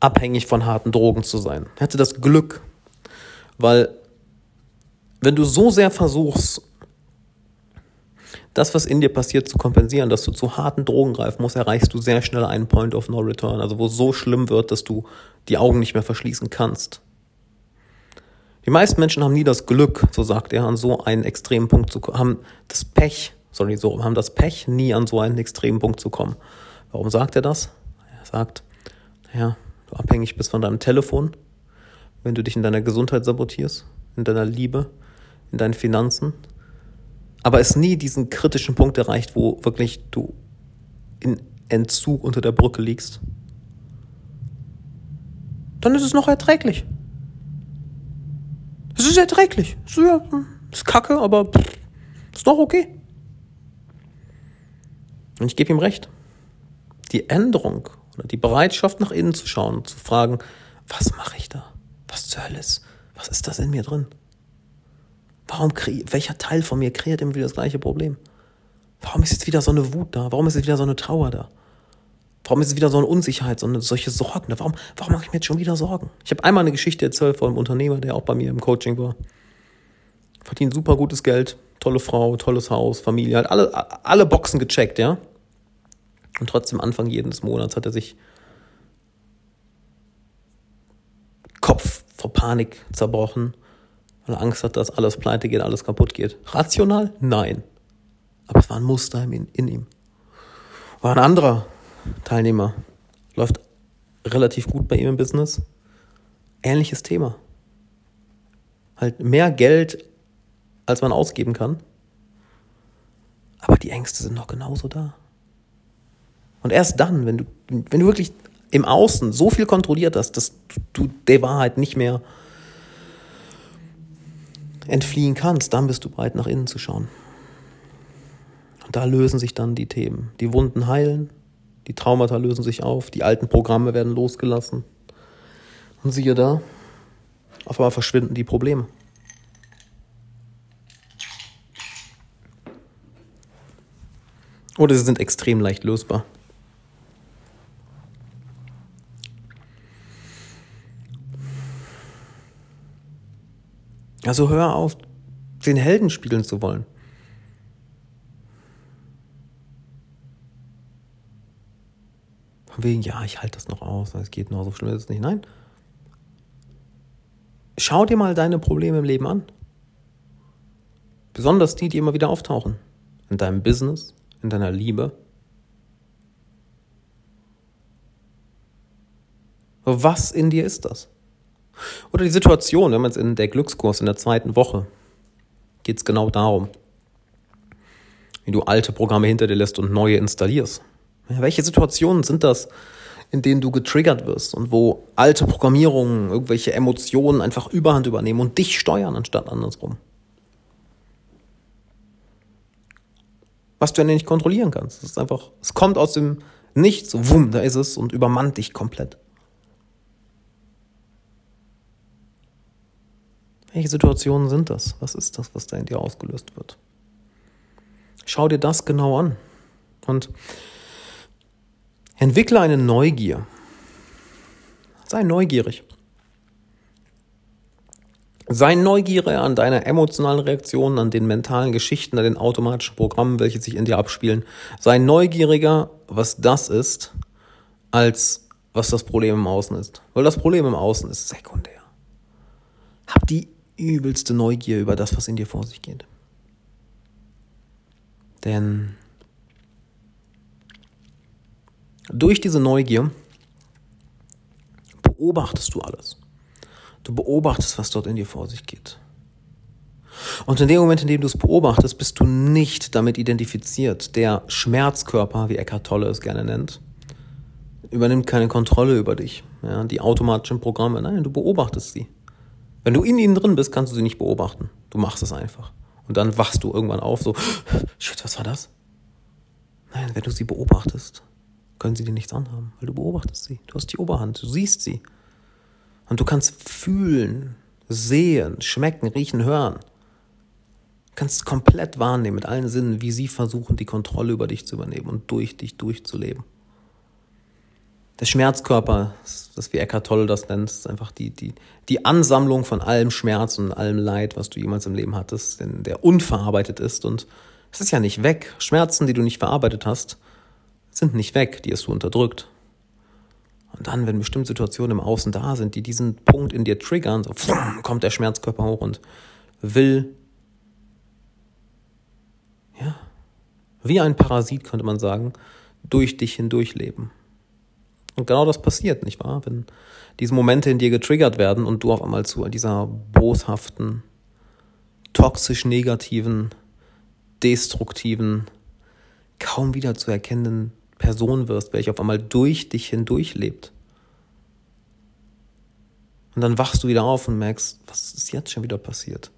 abhängig von harten Drogen zu sein. Er hatte das Glück, weil wenn du so sehr versuchst, das, was in dir passiert, zu kompensieren, dass du zu harten Drogen greifen musst, erreichst du sehr schnell einen Point of No Return, also wo es so schlimm wird, dass du die Augen nicht mehr verschließen kannst. Die meisten Menschen haben nie das Glück, so sagt er, an so einen extremen Punkt zu kommen, haben das Pech, sorry, so, haben das Pech, nie an so einen extremen Punkt zu kommen. Warum sagt er das? Er sagt, ja, du abhängig bist von deinem Telefon, wenn du dich in deiner Gesundheit sabotierst, in deiner Liebe, in deinen Finanzen, aber es nie diesen kritischen Punkt erreicht, wo wirklich du in Entzug unter der Brücke liegst, dann ist es noch erträglich. Es ist erträglich. Es ist, ja, ist kacke, aber ist doch okay. Und ich gebe ihm recht. Die Änderung oder die Bereitschaft nach innen zu schauen und zu fragen, was mache ich da? Was zur Hölle ist? Was ist das in mir drin? Warum welcher Teil von mir kreiert immer wieder das gleiche Problem? Warum ist jetzt wieder so eine Wut da? Warum ist jetzt wieder so eine Trauer da? Warum ist es wieder so eine Unsicherheit, so eine, solche Sorgen da? Warum, warum mache ich mir jetzt schon wieder Sorgen? Ich habe einmal eine Geschichte erzählt von einem Unternehmer, der auch bei mir im Coaching war. Verdient super gutes Geld, tolle Frau, tolles Haus, Familie, halt alle, alle Boxen gecheckt, ja. Und trotzdem Anfang jedes Monats hat er sich Kopf vor Panik zerbrochen weil er Angst hat, dass alles pleite geht, alles kaputt geht. Rational? Nein. Aber es war ein Muster in, in ihm. War ein anderer Teilnehmer. Läuft relativ gut bei ihm im Business. Ähnliches Thema. Halt mehr Geld, als man ausgeben kann. Aber die Ängste sind noch genauso da. Und erst dann, wenn du, wenn du wirklich im Außen so viel kontrolliert hast, dass du der Wahrheit nicht mehr entfliehen kannst, dann bist du bereit, nach innen zu schauen. Und da lösen sich dann die Themen. Die Wunden heilen, die Traumata lösen sich auf, die alten Programme werden losgelassen. Und siehe da, auf einmal verschwinden die Probleme. Oder sie sind extrem leicht lösbar. Also hör auf, den Helden spielen zu wollen. Von wegen, ja, ich halte das noch aus, es geht noch, so schlimm ist es nicht. Nein. Schau dir mal deine Probleme im Leben an. Besonders die, die immer wieder auftauchen. In deinem Business, in deiner Liebe. Was in dir ist das? Oder die Situation, wenn man es in der Glückskurs in der zweiten Woche geht es genau darum, wie du alte Programme hinter dir lässt und neue installierst. Ja, welche Situationen sind das, in denen du getriggert wirst und wo alte Programmierungen, irgendwelche Emotionen einfach Überhand übernehmen und dich steuern anstatt andersrum? Was du ja nicht kontrollieren kannst. Es ist einfach, es kommt aus dem Nichts, wumm, da ist es und übermannt dich komplett. Welche Situationen sind das? Was ist das, was da in dir ausgelöst wird? Schau dir das genau an und entwickle eine Neugier. Sei neugierig. Sei neugierig an deiner emotionalen Reaktionen, an den mentalen Geschichten, an den automatischen Programmen, welche sich in dir abspielen. Sei neugieriger, was das ist, als was das Problem im Außen ist. Weil das Problem im Außen ist sekundär. Hab die übelste Neugier über das, was in dir vor sich geht. Denn durch diese Neugier beobachtest du alles. Du beobachtest, was dort in dir vor sich geht. Und in dem Moment, in dem du es beobachtest, bist du nicht damit identifiziert. Der Schmerzkörper, wie Eckhart Tolle es gerne nennt, übernimmt keine Kontrolle über dich. Ja, die automatischen Programme, nein, du beobachtest sie. Wenn du in ihnen drin bist, kannst du sie nicht beobachten. Du machst es einfach. Und dann wachst du irgendwann auf, so, shit, was war das? Nein, wenn du sie beobachtest, können sie dir nichts anhaben, weil du beobachtest sie. Du hast die Oberhand, du siehst sie. Und du kannst fühlen, sehen, schmecken, riechen, hören. Du kannst komplett wahrnehmen mit allen Sinnen, wie sie versuchen, die Kontrolle über dich zu übernehmen und durch dich durchzuleben. Der Schmerzkörper, das wie Eckhart Tolle das nennt, ist einfach die, die, die Ansammlung von allem Schmerz und allem Leid, was du jemals im Leben hattest, denn der unverarbeitet ist und es ist ja nicht weg. Schmerzen, die du nicht verarbeitet hast, sind nicht weg, die hast du unterdrückt. Und dann, wenn bestimmte Situationen im Außen da sind, die diesen Punkt in dir triggern, so kommt der Schmerzkörper hoch und will, ja, wie ein Parasit könnte man sagen, durch dich hindurch leben. Und genau das passiert, nicht wahr? Wenn diese Momente in dir getriggert werden und du auf einmal zu dieser boshaften, toxisch negativen, destruktiven, kaum wieder zu erkennenden Person wirst, welche auf einmal durch dich hindurch lebt. Und dann wachst du wieder auf und merkst, was ist jetzt schon wieder passiert?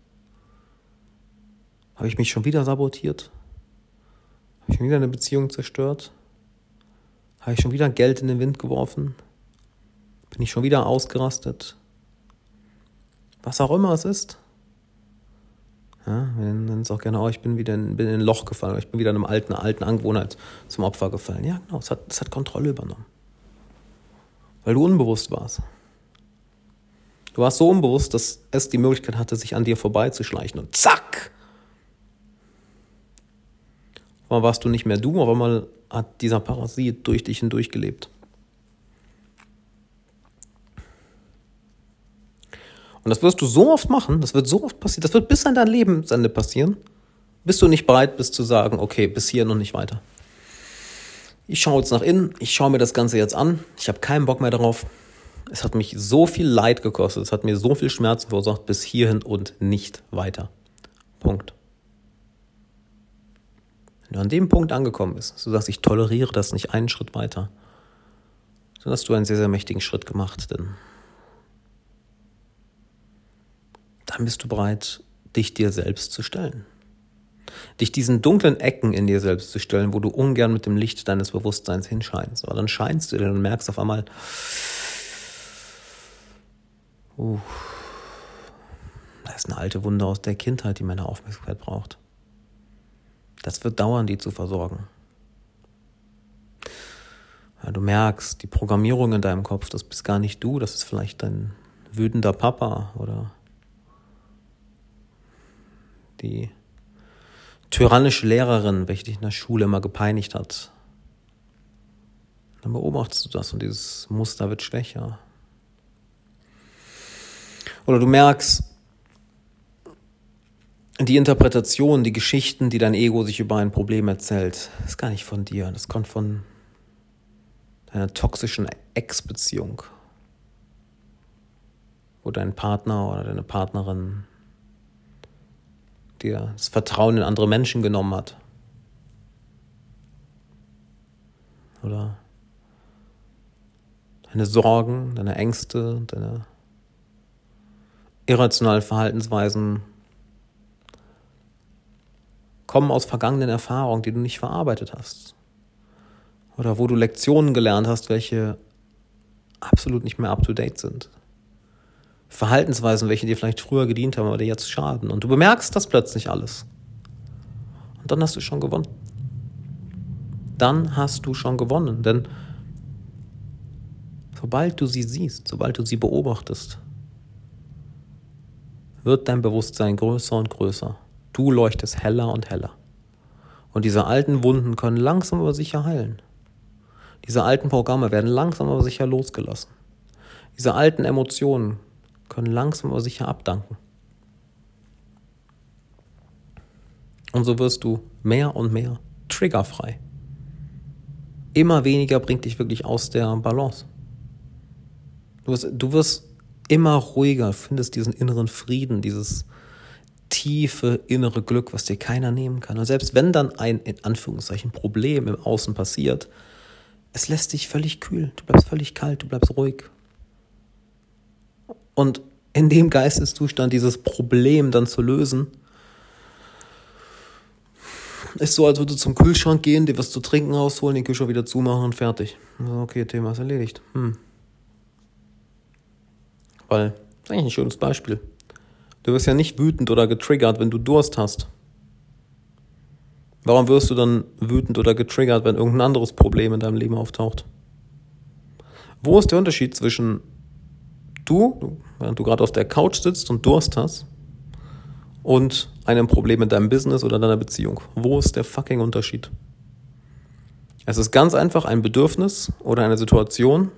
Habe ich mich schon wieder sabotiert? Habe ich schon wieder eine Beziehung zerstört? Habe ich schon wieder Geld in den Wind geworfen? Bin ich schon wieder ausgerastet? Was auch immer es ist. Ja, nennen es auch gerne, oh, ich bin wieder in, bin in ein Loch gefallen, ich bin wieder in einem alten, alten Angewohnheit zum Opfer gefallen. Ja, genau, es hat, es hat Kontrolle übernommen. Weil du unbewusst warst. Du warst so unbewusst, dass es die Möglichkeit hatte, sich an dir vorbeizuschleichen und zack! Auf warst du nicht mehr du, auf einmal hat dieser Parasit durch dich hindurch gelebt. Und das wirst du so oft machen, das wird so oft passieren, das wird bis an dein Lebensende passieren, bis du nicht bereit bist zu sagen, okay, bis hier und nicht weiter. Ich schaue jetzt nach innen, ich schaue mir das Ganze jetzt an, ich habe keinen Bock mehr darauf. Es hat mich so viel Leid gekostet, es hat mir so viel Schmerzen verursacht, bis hierhin und nicht weiter. Punkt. Wenn du an dem Punkt angekommen bist, so dass ich toleriere das nicht einen Schritt weiter, dann hast du einen sehr, sehr mächtigen Schritt gemacht, denn dann bist du bereit, dich dir selbst zu stellen. Dich diesen dunklen Ecken in dir selbst zu stellen, wo du ungern mit dem Licht deines Bewusstseins hinscheinst. Aber dann scheinst du dir und merkst auf einmal, uh, da ist eine alte Wunde aus der Kindheit, die meine Aufmerksamkeit braucht. Das wird dauern, die zu versorgen. Ja, du merkst, die Programmierung in deinem Kopf, das bist gar nicht du, das ist vielleicht dein wütender Papa oder die tyrannische Lehrerin, welche dich in der Schule immer gepeinigt hat. Dann beobachtest du das und dieses Muster wird schwächer. Oder du merkst, die Interpretation, die Geschichten, die dein Ego sich über ein Problem erzählt, ist gar nicht von dir. Das kommt von deiner toxischen Ex-Beziehung, wo dein Partner oder deine Partnerin dir das Vertrauen in andere Menschen genommen hat. Oder deine Sorgen, deine Ängste, deine irrationalen Verhaltensweisen kommen aus vergangenen Erfahrungen, die du nicht verarbeitet hast. Oder wo du Lektionen gelernt hast, welche absolut nicht mehr up-to-date sind. Verhaltensweisen, welche dir vielleicht früher gedient haben, aber dir jetzt schaden. Und du bemerkst das plötzlich alles. Und dann hast du schon gewonnen. Dann hast du schon gewonnen. Denn sobald du sie siehst, sobald du sie beobachtest, wird dein Bewusstsein größer und größer. Du leuchtest heller und heller. Und diese alten Wunden können langsam aber sicher heilen. Diese alten Programme werden langsam aber sicher losgelassen. Diese alten Emotionen können langsam aber sicher abdanken. Und so wirst du mehr und mehr triggerfrei. Immer weniger bringt dich wirklich aus der Balance. Du wirst, du wirst immer ruhiger, findest diesen inneren Frieden, dieses tiefe innere Glück, was dir keiner nehmen kann. Und selbst wenn dann ein, in Anführungszeichen, Problem im Außen passiert, es lässt dich völlig kühl, du bleibst völlig kalt, du bleibst ruhig. Und in dem Geisteszustand dieses Problem dann zu lösen, ist so, als würde du zum Kühlschrank gehen, dir was zu trinken rausholen, den Kühlschrank wieder zumachen und fertig. Okay, Thema ist erledigt. Hm. Weil, das ist eigentlich ein schönes Beispiel. Du wirst ja nicht wütend oder getriggert, wenn du Durst hast. Warum wirst du dann wütend oder getriggert, wenn irgendein anderes Problem in deinem Leben auftaucht? Wo ist der Unterschied zwischen du, während du gerade auf der Couch sitzt und Durst hast, und einem Problem in deinem Business oder deiner Beziehung? Wo ist der fucking Unterschied? Es ist ganz einfach ein Bedürfnis oder eine Situation,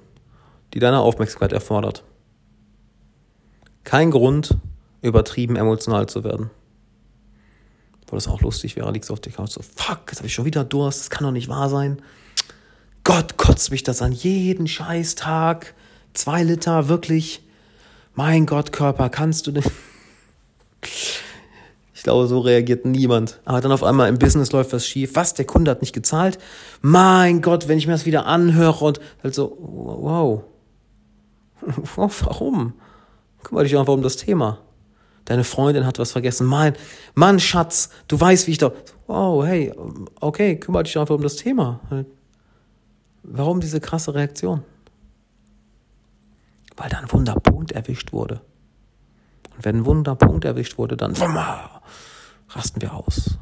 die deine Aufmerksamkeit erfordert. Kein Grund, übertrieben emotional zu werden. Wo das auch lustig wäre, liegst auf der Couch so, fuck, jetzt habe ich schon wieder Durst, das kann doch nicht wahr sein. Gott kotzt mich das an jeden Scheißtag. Zwei Liter, wirklich. Mein Gott, Körper, kannst du nicht. Ich glaube, so reagiert niemand. Aber dann auf einmal im Business läuft was schief. Was? Der Kunde hat nicht gezahlt? Mein Gott, wenn ich mir das wieder anhöre und halt so, wow. Warum? Kümmere dich einfach um das Thema. Deine Freundin hat was vergessen. Mein, Mann, Schatz, du weißt, wie ich da. Oh, hey, okay, kümmere dich einfach um das Thema. Warum diese krasse Reaktion? Weil da ein Wunderpunkt erwischt wurde. Und wenn ein Wunderpunkt erwischt wurde, dann rasten wir aus.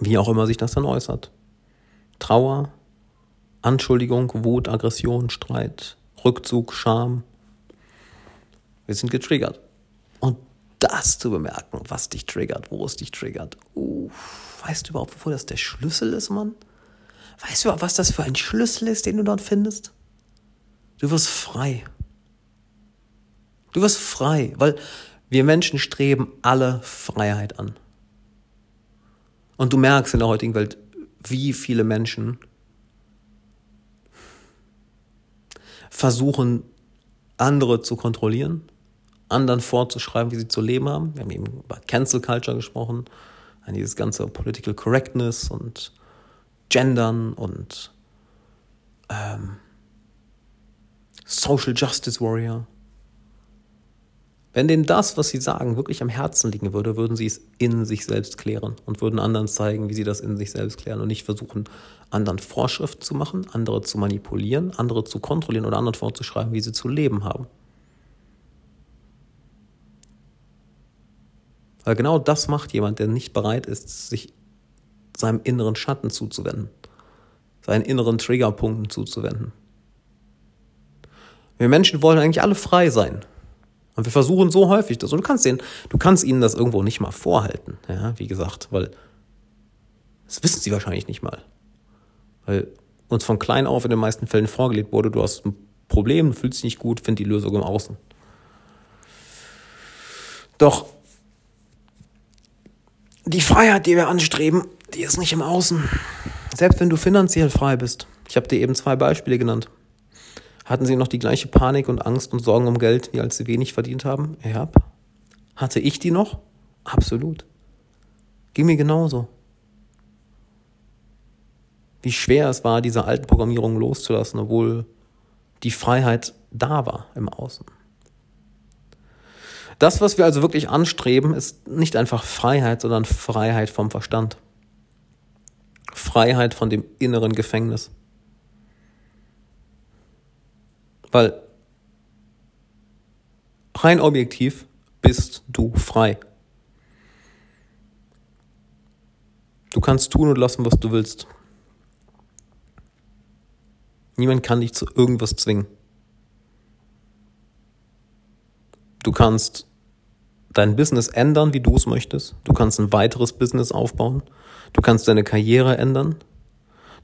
Wie auch immer sich das dann äußert. Trauer, Anschuldigung, Wut, Aggression, Streit, Rückzug, Scham, wir sind getriggert. Das zu bemerken, was dich triggert, wo es dich triggert. Uh, weißt du überhaupt, wofür das der Schlüssel ist, Mann? Weißt du überhaupt, was das für ein Schlüssel ist, den du dort findest? Du wirst frei. Du wirst frei, weil wir Menschen streben alle Freiheit an. Und du merkst in der heutigen Welt, wie viele Menschen versuchen, andere zu kontrollieren, anderen vorzuschreiben, wie sie zu leben haben. Wir haben eben über Cancel Culture gesprochen, dieses ganze Political Correctness und Gendern und ähm, Social Justice Warrior. Wenn denen das, was sie sagen, wirklich am Herzen liegen würde, würden sie es in sich selbst klären und würden anderen zeigen, wie sie das in sich selbst klären und nicht versuchen, anderen Vorschriften zu machen, andere zu manipulieren, andere zu kontrollieren oder anderen vorzuschreiben, wie sie zu leben haben. Weil genau das macht jemand, der nicht bereit ist, sich seinem inneren Schatten zuzuwenden, seinen inneren Triggerpunkten zuzuwenden. Wir Menschen wollen eigentlich alle frei sein. Und wir versuchen so häufig das. Und du kannst denen, du kannst ihnen das irgendwo nicht mal vorhalten, ja, wie gesagt, weil das wissen sie wahrscheinlich nicht mal. Weil uns von klein auf in den meisten Fällen vorgelegt wurde, du hast ein Problem, du fühlst dich nicht gut, find die Lösung im Außen. Doch die Freiheit, die wir anstreben, die ist nicht im Außen. Selbst wenn du finanziell frei bist. Ich habe dir eben zwei Beispiele genannt. Hatten sie noch die gleiche Panik und Angst und Sorgen um Geld, wie als sie wenig verdient haben? Ja. Hatte ich die noch? Absolut. Ging mir genauso. Wie schwer es war, diese alten Programmierungen loszulassen, obwohl die Freiheit da war im Außen. Das, was wir also wirklich anstreben, ist nicht einfach Freiheit, sondern Freiheit vom Verstand. Freiheit von dem inneren Gefängnis. Weil rein objektiv bist du frei. Du kannst tun und lassen, was du willst. Niemand kann dich zu irgendwas zwingen. Du kannst dein Business ändern, wie du es möchtest. Du kannst ein weiteres Business aufbauen. Du kannst deine Karriere ändern.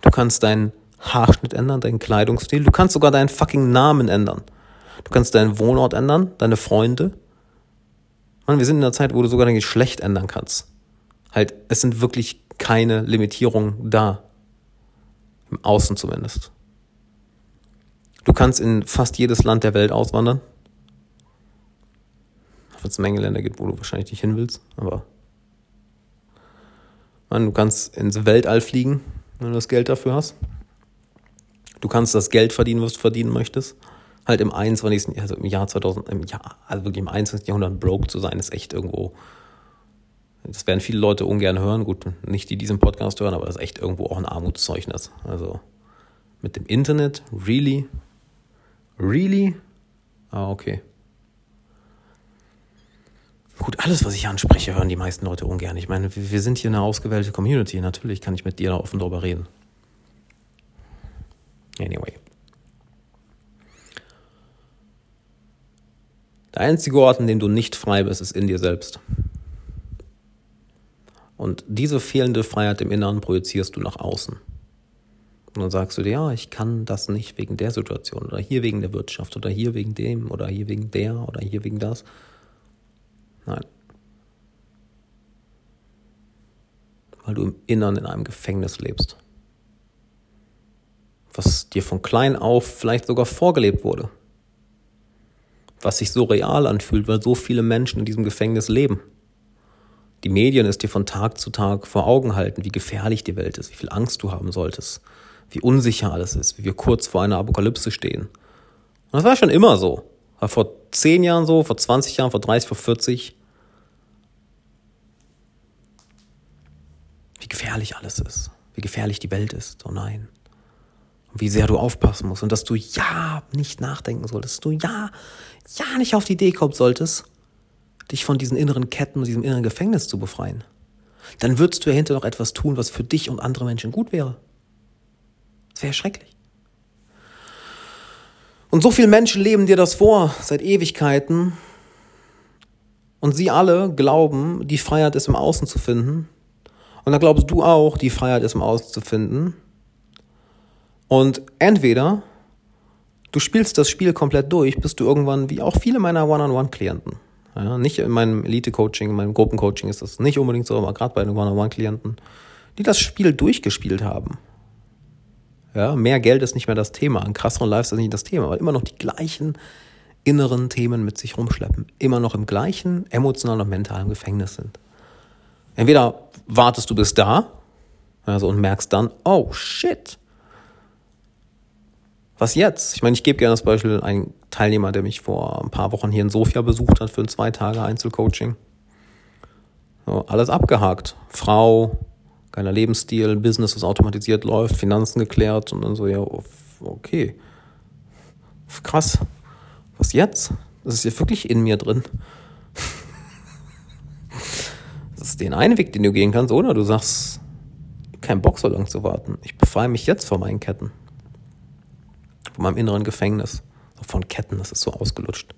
Du kannst deinen Haarschnitt ändern, deinen Kleidungsstil. Du kannst sogar deinen fucking Namen ändern. Du kannst deinen Wohnort ändern, deine Freunde. Mann, wir sind in einer Zeit, wo du sogar dein Geschlecht ändern kannst. Halt, es sind wirklich keine Limitierungen da. Im Außen zumindest. Du kannst in fast jedes Land der Welt auswandern. Wenn es eine Menge Länder gibt, wo du wahrscheinlich nicht hin willst, aber. Man, du kannst ins Weltall fliegen, wenn du das Geld dafür hast. Du kannst das Geld verdienen, was du verdienen möchtest. Halt im 21. also im Jahr 2000, im Jahr, also wirklich im 21. Jahrhundert broke zu sein, ist echt irgendwo. Das werden viele Leute ungern hören. Gut, nicht die diesen Podcast hören, aber das ist echt irgendwo auch ein Armutszeugnis. Also mit dem Internet, really? Really? Ah, okay. Gut, alles, was ich anspreche, hören die meisten Leute ungern. Ich meine, wir sind hier eine ausgewählte Community. Natürlich kann ich mit dir da offen drüber reden. Anyway. Der einzige Ort, in dem du nicht frei bist, ist in dir selbst. Und diese fehlende Freiheit im Inneren projizierst du nach außen. Und dann sagst du dir, ja, ich kann das nicht wegen der Situation oder hier wegen der Wirtschaft oder hier wegen dem oder hier wegen der oder hier wegen das. Nein. Weil du im Inneren in einem Gefängnis lebst was dir von klein auf vielleicht sogar vorgelebt wurde, was sich so real anfühlt, weil so viele Menschen in diesem Gefängnis leben. Die Medien es dir von Tag zu Tag vor Augen halten, wie gefährlich die Welt ist, wie viel Angst du haben solltest, wie unsicher alles ist, wie wir kurz vor einer Apokalypse stehen. Und das war schon immer so. War vor zehn Jahren so, vor 20 Jahren, vor 30, vor 40. Wie gefährlich alles ist, wie gefährlich die Welt ist. Oh nein wie sehr du aufpassen musst und dass du ja nicht nachdenken solltest, dass du ja, ja nicht auf die Idee kommen solltest, dich von diesen inneren Ketten und diesem inneren Gefängnis zu befreien. Dann würdest du ja hinterher noch etwas tun, was für dich und andere Menschen gut wäre. Das wäre schrecklich. Und so viele Menschen leben dir das vor seit Ewigkeiten. Und sie alle glauben, die Freiheit ist im Außen zu finden. Und dann glaubst du auch, die Freiheit ist im Außen zu finden. Und entweder du spielst das Spiel komplett durch, bis du irgendwann, wie auch viele meiner One-on-One-Klienten, ja, nicht in meinem Elite-Coaching, in meinem Gruppencoaching ist das nicht unbedingt so, aber gerade bei den One-on-One-Klienten, die das Spiel durchgespielt haben. Ja, mehr Geld ist nicht mehr das Thema, ein krasserer Lifestyle ist nicht das Thema, weil immer noch die gleichen inneren Themen mit sich rumschleppen, immer noch im gleichen emotionalen und mentalen Gefängnis sind. Entweder wartest du bis da also, und merkst dann, oh shit, was jetzt? Ich meine, ich gebe gerne das Beispiel, ein Teilnehmer, der mich vor ein paar Wochen hier in Sofia besucht hat für ein zwei Tage Einzelcoaching. So, alles abgehakt. Frau, geiler Lebensstil, Business, das automatisiert läuft, Finanzen geklärt und dann so, ja, okay. Krass. Was jetzt? Das ist ja wirklich in mir drin. Das ist den einen Weg, den du gehen kannst, oder du sagst, kein Bock so lang zu warten. Ich befreie mich jetzt von meinen Ketten von meinem inneren Gefängnis. Von Ketten, das ist so ausgelutscht.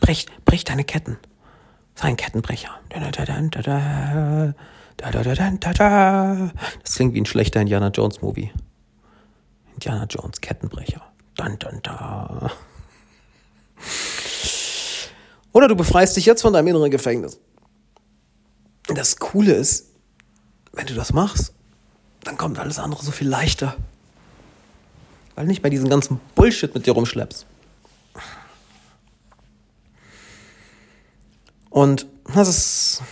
Brech, brech deine Ketten. Sei ein Kettenbrecher. Das klingt wie ein schlechter Indiana Jones Movie. Indiana Jones, Kettenbrecher. Oder du befreist dich jetzt von deinem inneren Gefängnis. Das Coole ist, wenn du das machst, dann kommt alles andere so viel leichter weil du nicht bei diesen ganzen Bullshit mit dir rumschleppst. Und das ist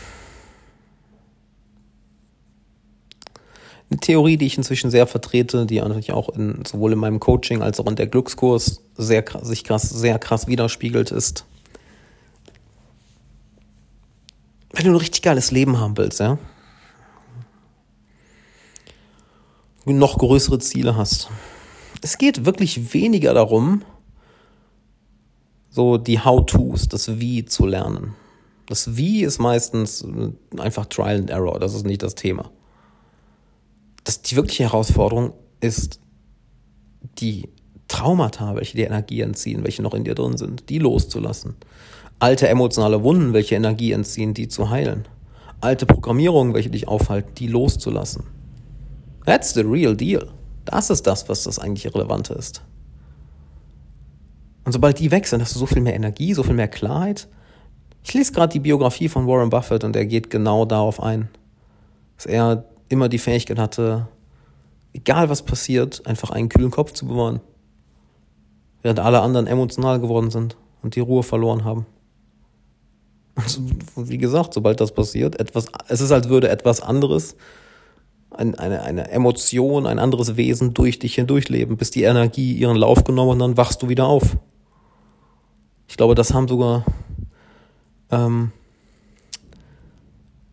eine Theorie, die ich inzwischen sehr vertrete, die natürlich auch in, sowohl in meinem Coaching als auch in der Glückskurs sehr, sich krass, sehr krass widerspiegelt ist. Wenn du ein richtig geiles Leben haben willst, ja, noch größere Ziele hast, es geht wirklich weniger darum, so die How-Tos, das Wie zu lernen. Das Wie ist meistens einfach Trial and Error, das ist nicht das Thema. Das, die wirkliche Herausforderung ist die Traumata, welche dir Energie entziehen, welche noch in dir drin sind, die loszulassen. Alte emotionale Wunden, welche Energie entziehen, die zu heilen. Alte Programmierungen, welche dich aufhalten, die loszulassen. That's the real deal. Das ist das, was das eigentlich Relevante ist. Und sobald die weg sind, hast du so viel mehr Energie, so viel mehr Klarheit. Ich lese gerade die Biografie von Warren Buffett und er geht genau darauf ein, dass er immer die Fähigkeit hatte, egal was passiert, einfach einen kühlen Kopf zu bewahren. Während alle anderen emotional geworden sind und die Ruhe verloren haben. Wie gesagt, sobald das passiert, etwas, es ist, als würde etwas anderes, ein, eine, eine Emotion, ein anderes Wesen durch dich hindurchleben, bis die Energie ihren Lauf genommen und dann wachst du wieder auf. Ich glaube, das haben sogar, ähm,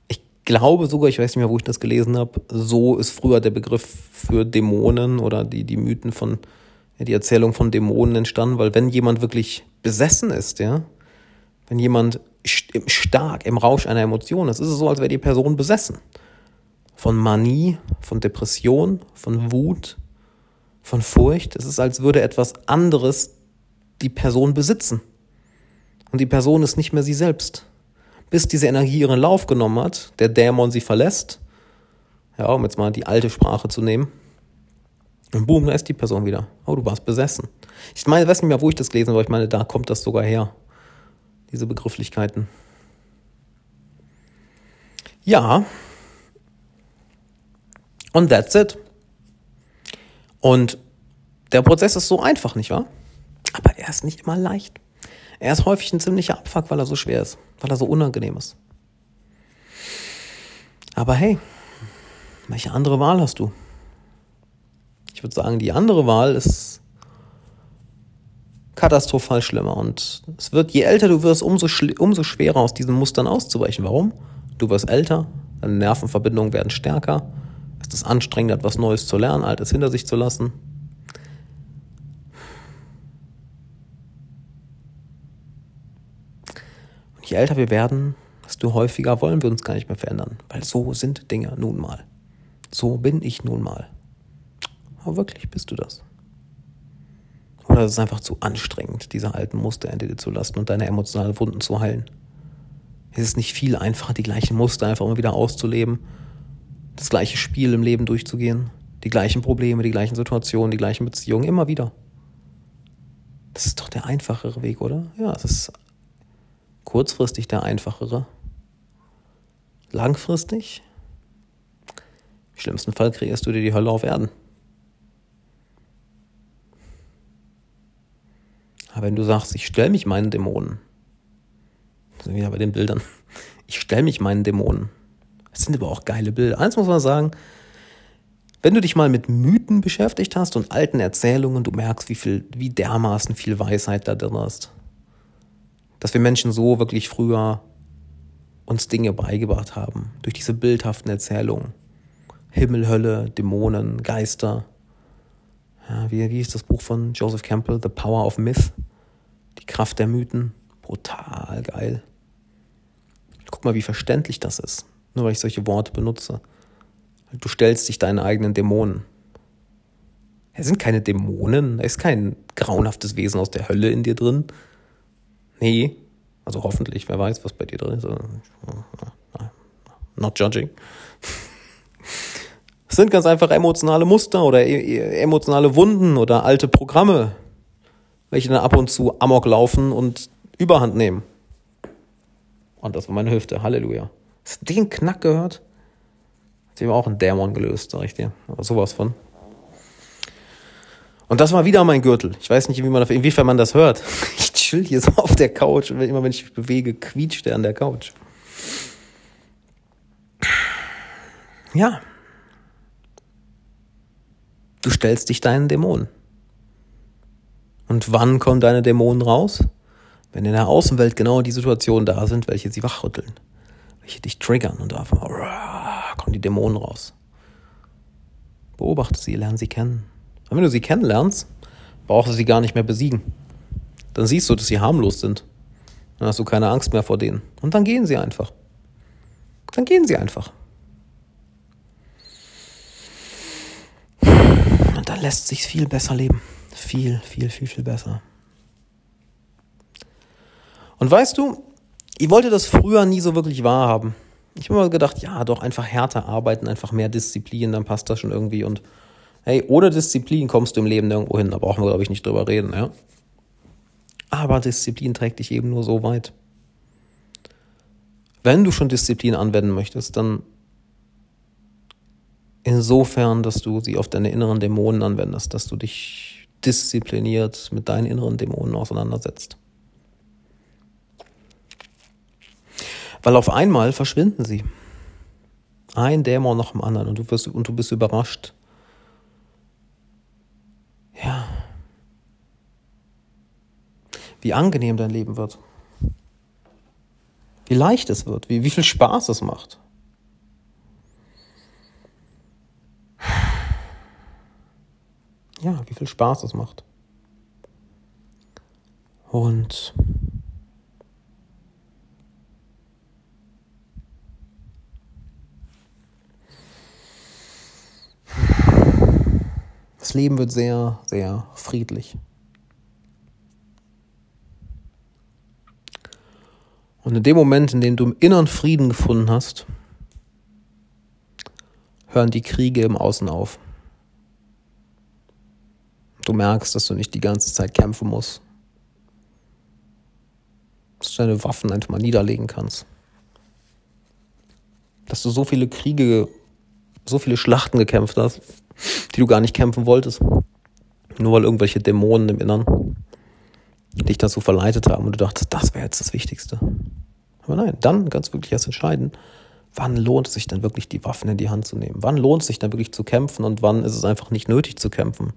ich glaube sogar, ich weiß nicht mehr, wo ich das gelesen habe, so ist früher der Begriff für Dämonen oder die, die Mythen von, die Erzählung von Dämonen entstanden, weil wenn jemand wirklich besessen ist, ja, wenn jemand stark im Rausch einer Emotion ist, ist es so, als wäre die Person besessen. Von Manie, von Depression, von Wut, von Furcht. Es ist, als würde etwas anderes die Person besitzen. Und die Person ist nicht mehr sie selbst. Bis diese Energie ihren Lauf genommen hat, der Dämon sie verlässt, ja, um jetzt mal die alte Sprache zu nehmen, und boom, da ist die Person wieder. Oh, du warst besessen. Ich meine, ich weiß nicht mehr, wo ich das gelesen habe, aber ich meine, da kommt das sogar her. Diese Begrifflichkeiten. Ja. Und that's it. Und der Prozess ist so einfach, nicht wahr? Aber er ist nicht immer leicht. Er ist häufig ein ziemlicher Abfuck, weil er so schwer ist, weil er so unangenehm ist. Aber hey, welche andere Wahl hast du? Ich würde sagen, die andere Wahl ist katastrophal schlimmer. Und es wird, je älter du wirst, umso, umso schwerer aus diesen Mustern auszuweichen. Warum? Du wirst älter, deine Nervenverbindungen werden stärker, es ist anstrengend, etwas Neues zu lernen, Altes hinter sich zu lassen. je älter wir werden, desto häufiger wollen wir uns gar nicht mehr verändern. Weil so sind Dinge nun mal. So bin ich nun mal. Aber wirklich, bist du das? Oder ist es einfach zu anstrengend, diese alten Muster hinter dir zu lassen und deine emotionalen Wunden zu heilen? Ist es nicht viel einfacher, die gleichen Muster einfach immer wieder auszuleben, das gleiche Spiel im Leben durchzugehen, die gleichen Probleme, die gleichen Situationen, die gleichen Beziehungen immer wieder? Das ist doch der einfachere Weg, oder? Ja, es ist Kurzfristig der einfachere. Langfristig? Im schlimmsten Fall kreierst du dir die Hölle auf Erden. Aber wenn du sagst, ich stelle mich meinen Dämonen, sind wieder bei den Bildern, ich stelle mich meinen Dämonen. Das sind aber auch geile Bilder. Eins muss man sagen, wenn du dich mal mit Mythen beschäftigt hast und alten Erzählungen, du merkst, wie viel, wie dermaßen viel Weisheit da drin ist dass wir Menschen so wirklich früher uns Dinge beigebracht haben. Durch diese bildhaften Erzählungen. Himmel, Hölle, Dämonen, Geister. Wie, wie ist das Buch von Joseph Campbell? The Power of Myth. Die Kraft der Mythen. Brutal geil. Guck mal, wie verständlich das ist. Nur weil ich solche Worte benutze. Du stellst dich deinen eigenen Dämonen. Es sind keine Dämonen, da ist kein grauenhaftes Wesen aus der Hölle in dir drin. Nee, also hoffentlich, wer weiß, was bei dir drin ist. Also, not judging. Es sind ganz einfach emotionale Muster oder e, e, emotionale Wunden oder alte Programme, welche dann ab und zu amok laufen und Überhand nehmen. Und das war meine Hüfte. Halleluja. Hast du den Knack gehört? Hat sich auch ein Dämon gelöst, sag ich dir. Aber sowas von. Und das war wieder mein Gürtel. Ich weiß nicht, wie man, inwiefern man das hört. Ich chill hier so auf der Couch und immer wenn ich mich bewege, quietscht er an der Couch. Ja. Du stellst dich deinen Dämonen. Und wann kommen deine Dämonen raus? Wenn in der Außenwelt genau die Situationen da sind, welche sie wachrütteln, welche dich triggern und einfach kommen die Dämonen raus. Beobachte sie, lerne sie kennen. Und wenn du sie kennenlernst, brauchst du sie gar nicht mehr besiegen. Dann siehst du, dass sie harmlos sind. Dann hast du keine Angst mehr vor denen. Und dann gehen sie einfach. Dann gehen sie einfach. Dann lässt sich viel besser leben. Viel, viel, viel, viel besser. Und weißt du, ich wollte das früher nie so wirklich wahrhaben. Ich habe immer gedacht, ja, doch einfach härter arbeiten, einfach mehr Disziplin, dann passt das schon irgendwie. Und hey, ohne Disziplin kommst du im Leben nirgendwo hin. Da brauchen wir, glaube ich, nicht drüber reden, ja. Aber Disziplin trägt dich eben nur so weit. Wenn du schon Disziplin anwenden möchtest, dann insofern, dass du sie auf deine inneren Dämonen anwendest, dass du dich diszipliniert mit deinen inneren Dämonen auseinandersetzt. Weil auf einmal verschwinden sie. Ein Dämon nach dem anderen und du, wirst, und du bist überrascht. Ja. Wie angenehm dein Leben wird. Wie leicht es wird, wie, wie viel Spaß es macht. Ja, wie viel Spaß es macht. Und das Leben wird sehr, sehr friedlich. Und in dem Moment, in dem du im Inneren Frieden gefunden hast, hören die Kriege im Außen auf. Du merkst, dass du nicht die ganze Zeit kämpfen musst. Dass du deine Waffen einfach mal niederlegen kannst. Dass du so viele Kriege, so viele Schlachten gekämpft hast, die du gar nicht kämpfen wolltest. Nur weil irgendwelche Dämonen im Innern dich dazu verleitet haben und du dachtest, das wäre jetzt das Wichtigste. Aber nein, dann kannst du wirklich erst entscheiden, wann lohnt es sich denn wirklich, die Waffen in die Hand zu nehmen? Wann lohnt es sich dann wirklich zu kämpfen und wann ist es einfach nicht nötig zu kämpfen?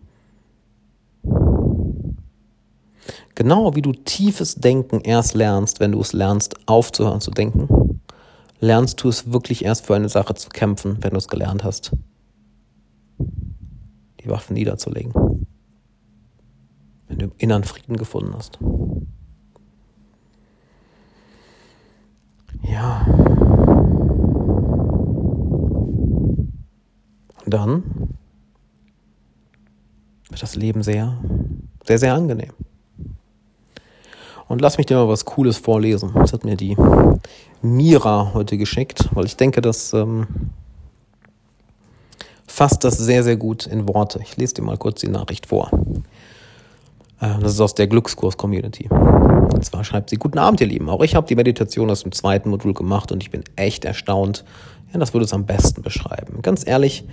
Genau wie du tiefes Denken erst lernst, wenn du es lernst, aufzuhören zu denken, lernst du es wirklich erst für eine Sache zu kämpfen, wenn du es gelernt hast, die Waffen niederzulegen. Wenn du im inneren Frieden gefunden hast. Ja. Und dann wird das Leben sehr, sehr, sehr angenehm. Und lass mich dir mal was Cooles vorlesen. Das hat mir die Mira heute geschickt, weil ich denke, das ähm, fasst das sehr, sehr gut in Worte. Ich lese dir mal kurz die Nachricht vor. Äh, das ist aus der Glückskurs-Community. Und zwar schreibt sie, guten Abend, ihr Lieben. Auch ich habe die Meditation aus dem zweiten Modul gemacht und ich bin echt erstaunt. Ja, das würde es am besten beschreiben. Ganz ehrlich,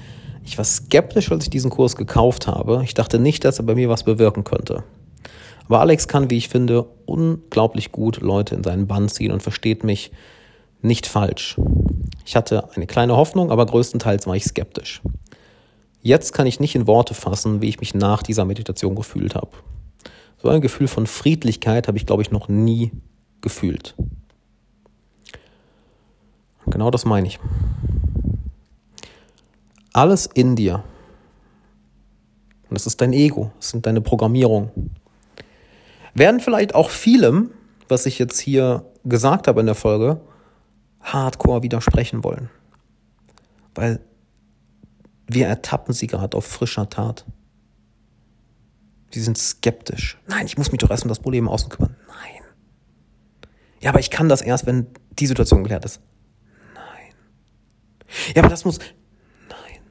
ich war skeptisch, als ich diesen Kurs gekauft habe. Ich dachte nicht, dass er bei mir was bewirken könnte. Aber Alex kann, wie ich finde, unglaublich gut Leute in seinen Bann ziehen und versteht mich nicht falsch. Ich hatte eine kleine Hoffnung, aber größtenteils war ich skeptisch. Jetzt kann ich nicht in Worte fassen, wie ich mich nach dieser Meditation gefühlt habe. So ein Gefühl von Friedlichkeit habe ich, glaube ich, noch nie gefühlt. Genau das meine ich. Alles in dir, und das ist dein Ego, das sind deine Programmierungen, werden vielleicht auch vielem, was ich jetzt hier gesagt habe in der Folge, hardcore widersprechen wollen. Weil wir ertappen sie gerade auf frischer Tat. Sie sind skeptisch. Nein, ich muss mich doch erst um das Problem außen kümmern. Nein. Ja, aber ich kann das erst, wenn die Situation geklärt ist. Nein. Ja, aber das muss. Nein.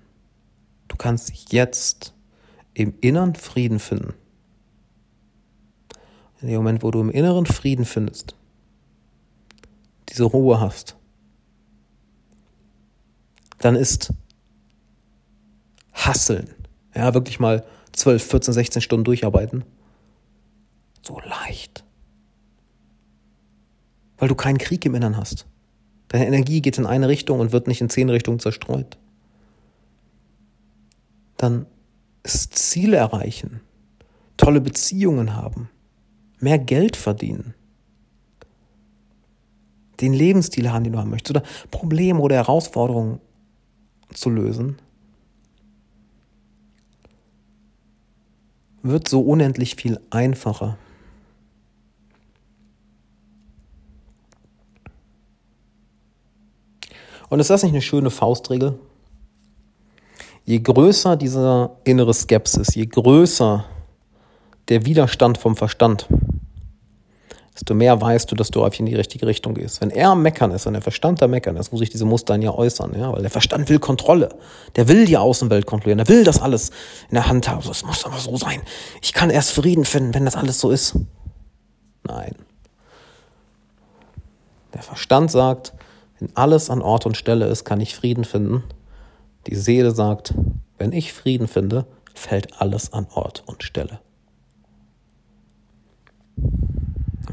Du kannst jetzt im Innern Frieden finden in dem Moment, wo du im inneren Frieden findest, diese Ruhe hast, dann ist Hasseln, ja, wirklich mal 12, 14, 16 Stunden durcharbeiten, so leicht. Weil du keinen Krieg im Innern hast. Deine Energie geht in eine Richtung und wird nicht in zehn Richtungen zerstreut. Dann ist Ziele erreichen, tolle Beziehungen haben, mehr Geld verdienen, den Lebensstil haben, den du haben möchtest, oder Probleme oder Herausforderungen zu lösen, wird so unendlich viel einfacher. Und ist das nicht eine schöne Faustregel? Je größer dieser innere Skepsis, je größer der Widerstand vom Verstand, desto mehr weißt du, dass du auf in die richtige Richtung gehst. Wenn er am Meckern ist, wenn der Verstand da Meckern ist, wo sich diese Muster dann ja äußern, ja, weil der Verstand will Kontrolle. Der will die Außenwelt kontrollieren, der will das alles in der Hand haben. Das muss aber so sein. Ich kann erst Frieden finden, wenn das alles so ist. Nein. Der Verstand sagt, wenn alles an Ort und Stelle ist, kann ich Frieden finden. Die Seele sagt, wenn ich Frieden finde, fällt alles an Ort und Stelle.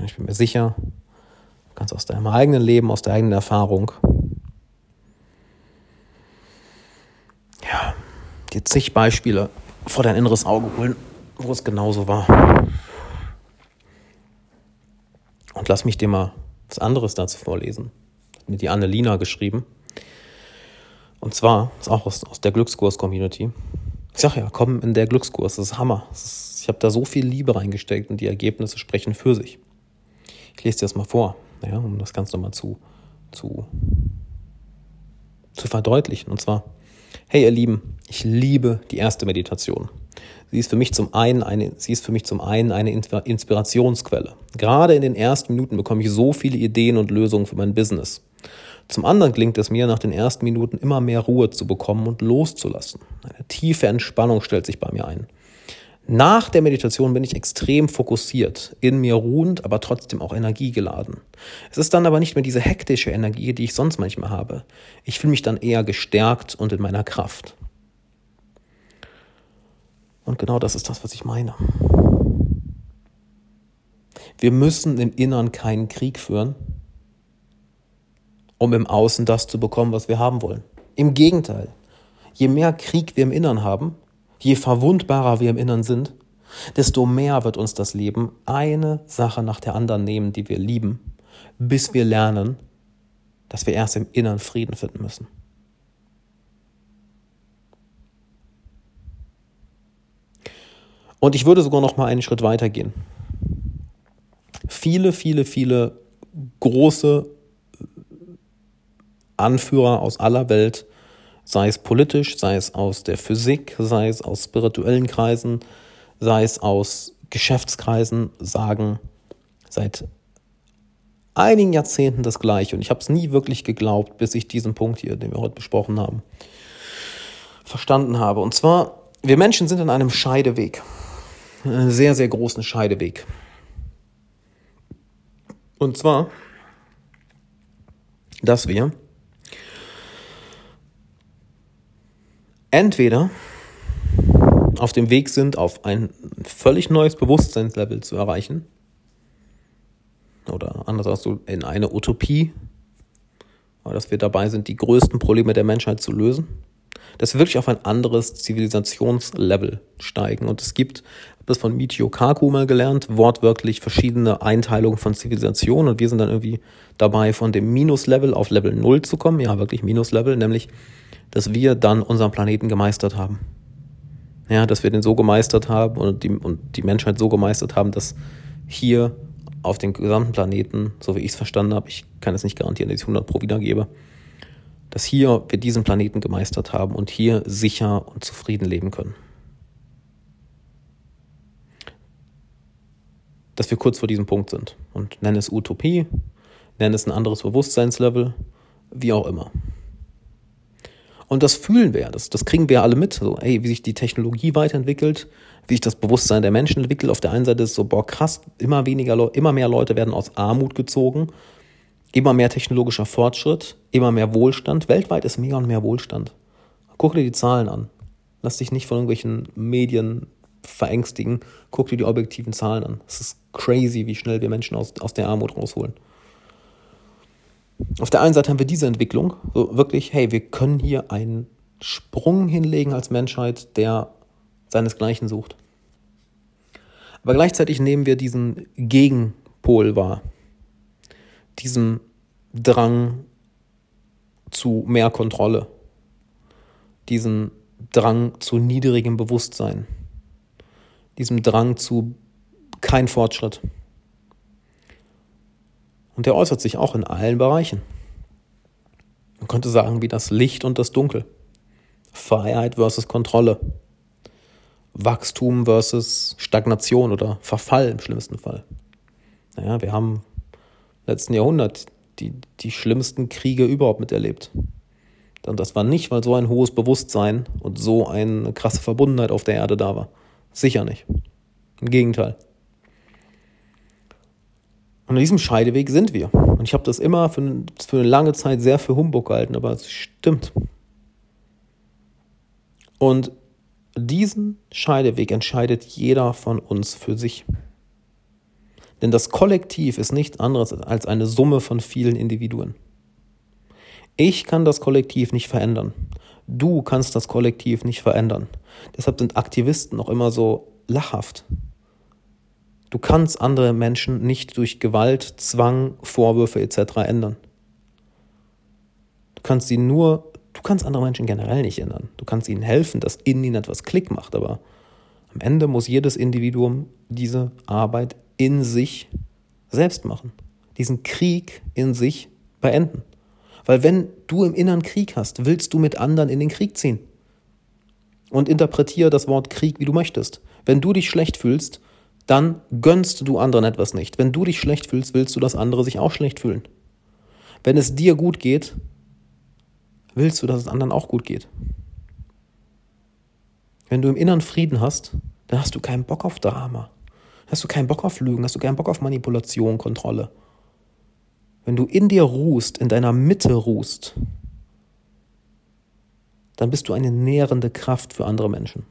Ich bin mir sicher, ganz aus deinem eigenen Leben, aus der eigenen Erfahrung, ja, dir zig Beispiele vor dein inneres Auge holen, wo es genauso war. Und lass mich dir mal was anderes dazu vorlesen. Hat mir die Annelina geschrieben. Und zwar, ist auch aus, aus der Glückskurs-Community. Ich sag ja, komm in der Glückskurs, das ist Hammer. Das ist, ich habe da so viel Liebe reingesteckt und die Ergebnisse sprechen für sich. Ich lese dir das mal vor, ja, um das Ganze nochmal zu, zu, zu verdeutlichen. Und zwar, hey ihr Lieben, ich liebe die erste Meditation. Sie ist für mich zum einen eine, sie ist für mich zum einen eine Inspirationsquelle. Gerade in den ersten Minuten bekomme ich so viele Ideen und Lösungen für mein Business. Zum anderen gelingt es mir, nach den ersten Minuten immer mehr Ruhe zu bekommen und loszulassen. Eine tiefe Entspannung stellt sich bei mir ein. Nach der Meditation bin ich extrem fokussiert, in mir ruhend, aber trotzdem auch energiegeladen. Es ist dann aber nicht mehr diese hektische Energie, die ich sonst manchmal habe. Ich fühle mich dann eher gestärkt und in meiner Kraft. Und genau das ist das, was ich meine. Wir müssen im Innern keinen Krieg führen, um im Außen das zu bekommen, was wir haben wollen. Im Gegenteil, je mehr Krieg wir im Innern haben, je verwundbarer wir im Innern sind, desto mehr wird uns das Leben eine Sache nach der anderen nehmen, die wir lieben, bis wir lernen, dass wir erst im Innern Frieden finden müssen. Und ich würde sogar noch mal einen Schritt weiter gehen. Viele, viele, viele große Anführer aus aller Welt, sei es politisch, sei es aus der Physik, sei es aus spirituellen Kreisen, sei es aus Geschäftskreisen, sagen seit einigen Jahrzehnten das Gleiche. Und ich habe es nie wirklich geglaubt, bis ich diesen Punkt hier, den wir heute besprochen haben, verstanden habe. Und zwar, wir Menschen sind in einem Scheideweg. Einen sehr, sehr großen Scheideweg. Und zwar, dass wir entweder auf dem Weg sind, auf ein völlig neues Bewusstseinslevel zu erreichen, oder anders du, in eine Utopie, dass wir dabei sind, die größten Probleme der Menschheit zu lösen, dass wir wirklich auf ein anderes Zivilisationslevel steigen. Und es gibt, habe das von Michio Kaku mal gelernt, wortwörtlich verschiedene Einteilungen von Zivilisationen und wir sind dann irgendwie dabei, von dem Minuslevel auf Level 0 zu kommen, ja wirklich Minuslevel, nämlich dass wir dann unseren Planeten gemeistert haben. Ja, dass wir den so gemeistert haben und die, und die Menschheit so gemeistert haben, dass hier auf dem gesamten Planeten, so wie ich es verstanden habe, ich kann es nicht garantieren, dass ich es 100 pro wiedergebe, dass hier wir diesen Planeten gemeistert haben und hier sicher und zufrieden leben können. Dass wir kurz vor diesem Punkt sind und nennen es Utopie, nennen es ein anderes Bewusstseinslevel, wie auch immer. Und das fühlen wir, das, das kriegen wir ja alle mit. So, ey, wie sich die Technologie weiterentwickelt, wie sich das Bewusstsein der Menschen entwickelt. Auf der einen Seite ist so, boah, krass, immer weniger, immer mehr Leute werden aus Armut gezogen, immer mehr technologischer Fortschritt, immer mehr Wohlstand. Weltweit ist mehr und mehr Wohlstand. Guck dir die Zahlen an. Lass dich nicht von irgendwelchen Medien verängstigen. Guck dir die objektiven Zahlen an. Es ist crazy, wie schnell wir Menschen aus, aus der Armut rausholen. Auf der einen Seite haben wir diese Entwicklung, so wirklich, hey, wir können hier einen Sprung hinlegen als Menschheit, der seinesgleichen sucht. Aber gleichzeitig nehmen wir diesen Gegenpol wahr, diesen Drang zu mehr Kontrolle, diesen Drang zu niedrigem Bewusstsein, diesem Drang zu kein Fortschritt. Und der äußert sich auch in allen Bereichen. Man könnte sagen, wie das Licht und das Dunkel. Freiheit versus Kontrolle. Wachstum versus Stagnation oder Verfall im schlimmsten Fall. Naja, wir haben im letzten Jahrhundert die, die schlimmsten Kriege überhaupt miterlebt. Und das war nicht, weil so ein hohes Bewusstsein und so eine krasse Verbundenheit auf der Erde da war. Sicher nicht. Im Gegenteil. Und an diesem Scheideweg sind wir. Und ich habe das immer für, für eine lange Zeit sehr für Humbug gehalten, aber es stimmt. Und diesen Scheideweg entscheidet jeder von uns für sich. Denn das Kollektiv ist nichts anderes als eine Summe von vielen Individuen. Ich kann das Kollektiv nicht verändern. Du kannst das Kollektiv nicht verändern. Deshalb sind Aktivisten auch immer so lachhaft. Du kannst andere Menschen nicht durch Gewalt, Zwang, Vorwürfe etc. ändern. Du kannst sie nur, du kannst andere Menschen generell nicht ändern. Du kannst ihnen helfen, dass in ihnen etwas Klick macht, aber am Ende muss jedes Individuum diese Arbeit in sich selbst machen. Diesen Krieg in sich beenden. Weil wenn du im Inneren Krieg hast, willst du mit anderen in den Krieg ziehen. Und interpretiere das Wort Krieg, wie du möchtest. Wenn du dich schlecht fühlst, dann gönnst du anderen etwas nicht. Wenn du dich schlecht fühlst, willst du, dass andere sich auch schlecht fühlen. Wenn es dir gut geht, willst du, dass es anderen auch gut geht. Wenn du im Inneren Frieden hast, dann hast du keinen Bock auf Drama. Hast du keinen Bock auf Lügen, hast du keinen Bock auf Manipulation, Kontrolle. Wenn du in dir ruhst, in deiner Mitte ruhst, dann bist du eine nährende Kraft für andere Menschen.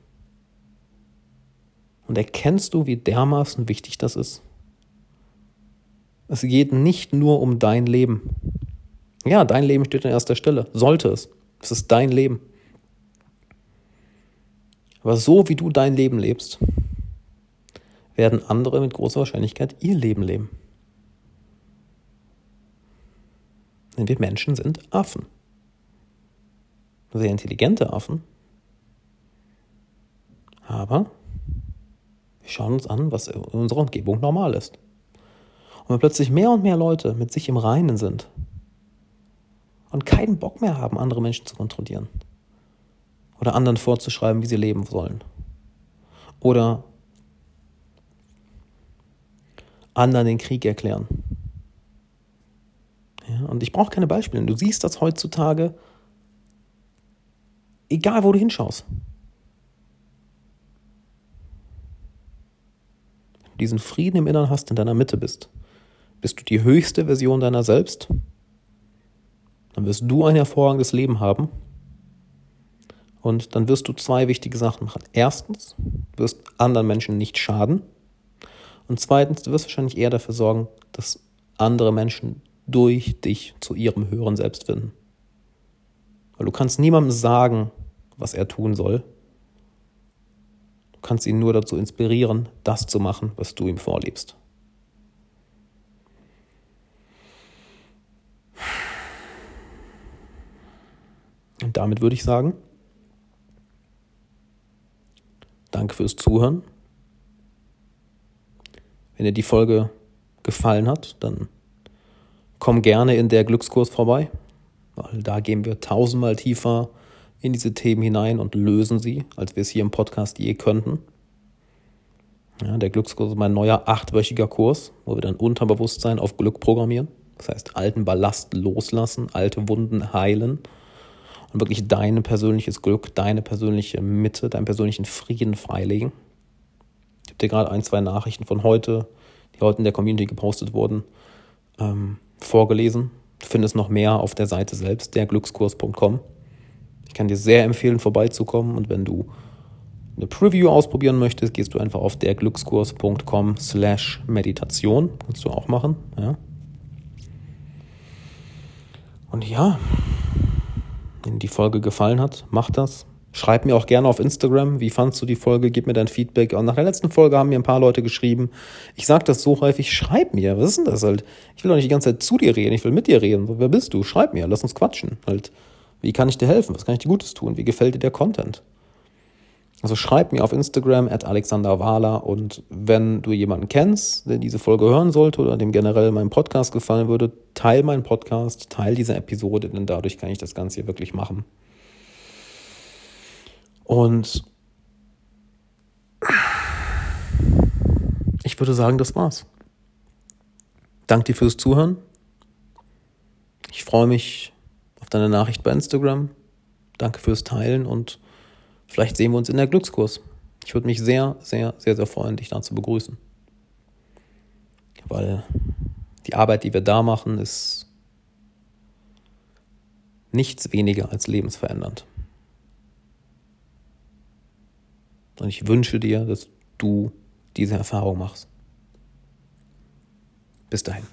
Und erkennst du, wie dermaßen wichtig das ist? Es geht nicht nur um dein Leben. Ja, dein Leben steht an erster Stelle. Sollte es. Es ist dein Leben. Aber so wie du dein Leben lebst, werden andere mit großer Wahrscheinlichkeit ihr Leben leben. Denn wir Menschen sind Affen. Sehr intelligente Affen. Aber wir schauen uns an, was in unserer Umgebung normal ist. Und wenn plötzlich mehr und mehr Leute mit sich im Reinen sind und keinen Bock mehr haben, andere Menschen zu kontrollieren oder anderen vorzuschreiben, wie sie leben sollen oder anderen den Krieg erklären. Ja, und ich brauche keine Beispiele. Du siehst das heutzutage, egal wo du hinschaust. Diesen Frieden im Inneren hast, in deiner Mitte bist, bist du die höchste Version deiner selbst, dann wirst du ein hervorragendes Leben haben und dann wirst du zwei wichtige Sachen machen. Erstens, du wirst anderen Menschen nicht schaden und zweitens, du wirst wahrscheinlich eher dafür sorgen, dass andere Menschen durch dich zu ihrem höheren Selbst finden. Weil du kannst niemandem sagen, was er tun soll, Du kannst ihn nur dazu inspirieren, das zu machen, was du ihm vorlebst. Und damit würde ich sagen, danke fürs Zuhören. Wenn dir die Folge gefallen hat, dann komm gerne in der Glückskurs vorbei, weil da gehen wir tausendmal tiefer in diese Themen hinein und lösen sie, als wir es hier im Podcast je könnten. Ja, der Glückskurs ist mein neuer achtwöchiger Kurs, wo wir dann Unterbewusstsein auf Glück programmieren. Das heißt, alten Ballast loslassen, alte Wunden heilen und wirklich dein persönliches Glück, deine persönliche Mitte, deinen persönlichen Frieden freilegen. Ich habe dir gerade ein, zwei Nachrichten von heute, die heute in der Community gepostet wurden, ähm, vorgelesen. Du findest noch mehr auf der Seite selbst, derglückskurs.com. Ich kann dir sehr empfehlen, vorbeizukommen und wenn du eine Preview ausprobieren möchtest, gehst du einfach auf derglückskurs.com slash Meditation. Kannst du auch machen. Ja. Und ja, wenn die Folge gefallen hat, mach das. Schreib mir auch gerne auf Instagram, wie fandst du die Folge, gib mir dein Feedback. Und nach der letzten Folge haben mir ein paar Leute geschrieben, ich sag das so häufig, schreib mir, was ist denn das halt? Ich will doch nicht die ganze Zeit zu dir reden, ich will mit dir reden. Wer bist du? Schreib mir, lass uns quatschen. Halt, wie kann ich dir helfen? Was kann ich dir Gutes tun? Wie gefällt dir der Content? Also schreib mir auf Instagram at Alexander Wahler und wenn du jemanden kennst, der diese Folge hören sollte oder dem generell mein Podcast gefallen würde, teil meinen Podcast, teil diese Episode, denn dadurch kann ich das Ganze hier wirklich machen. Und ich würde sagen, das war's. Danke dir fürs Zuhören. Ich freue mich deine Nachricht bei Instagram. Danke fürs Teilen und vielleicht sehen wir uns in der Glückskurs. Ich würde mich sehr, sehr, sehr, sehr freuen, dich da zu begrüßen. Weil die Arbeit, die wir da machen, ist nichts weniger als lebensverändernd. Und ich wünsche dir, dass du diese Erfahrung machst. Bis dahin.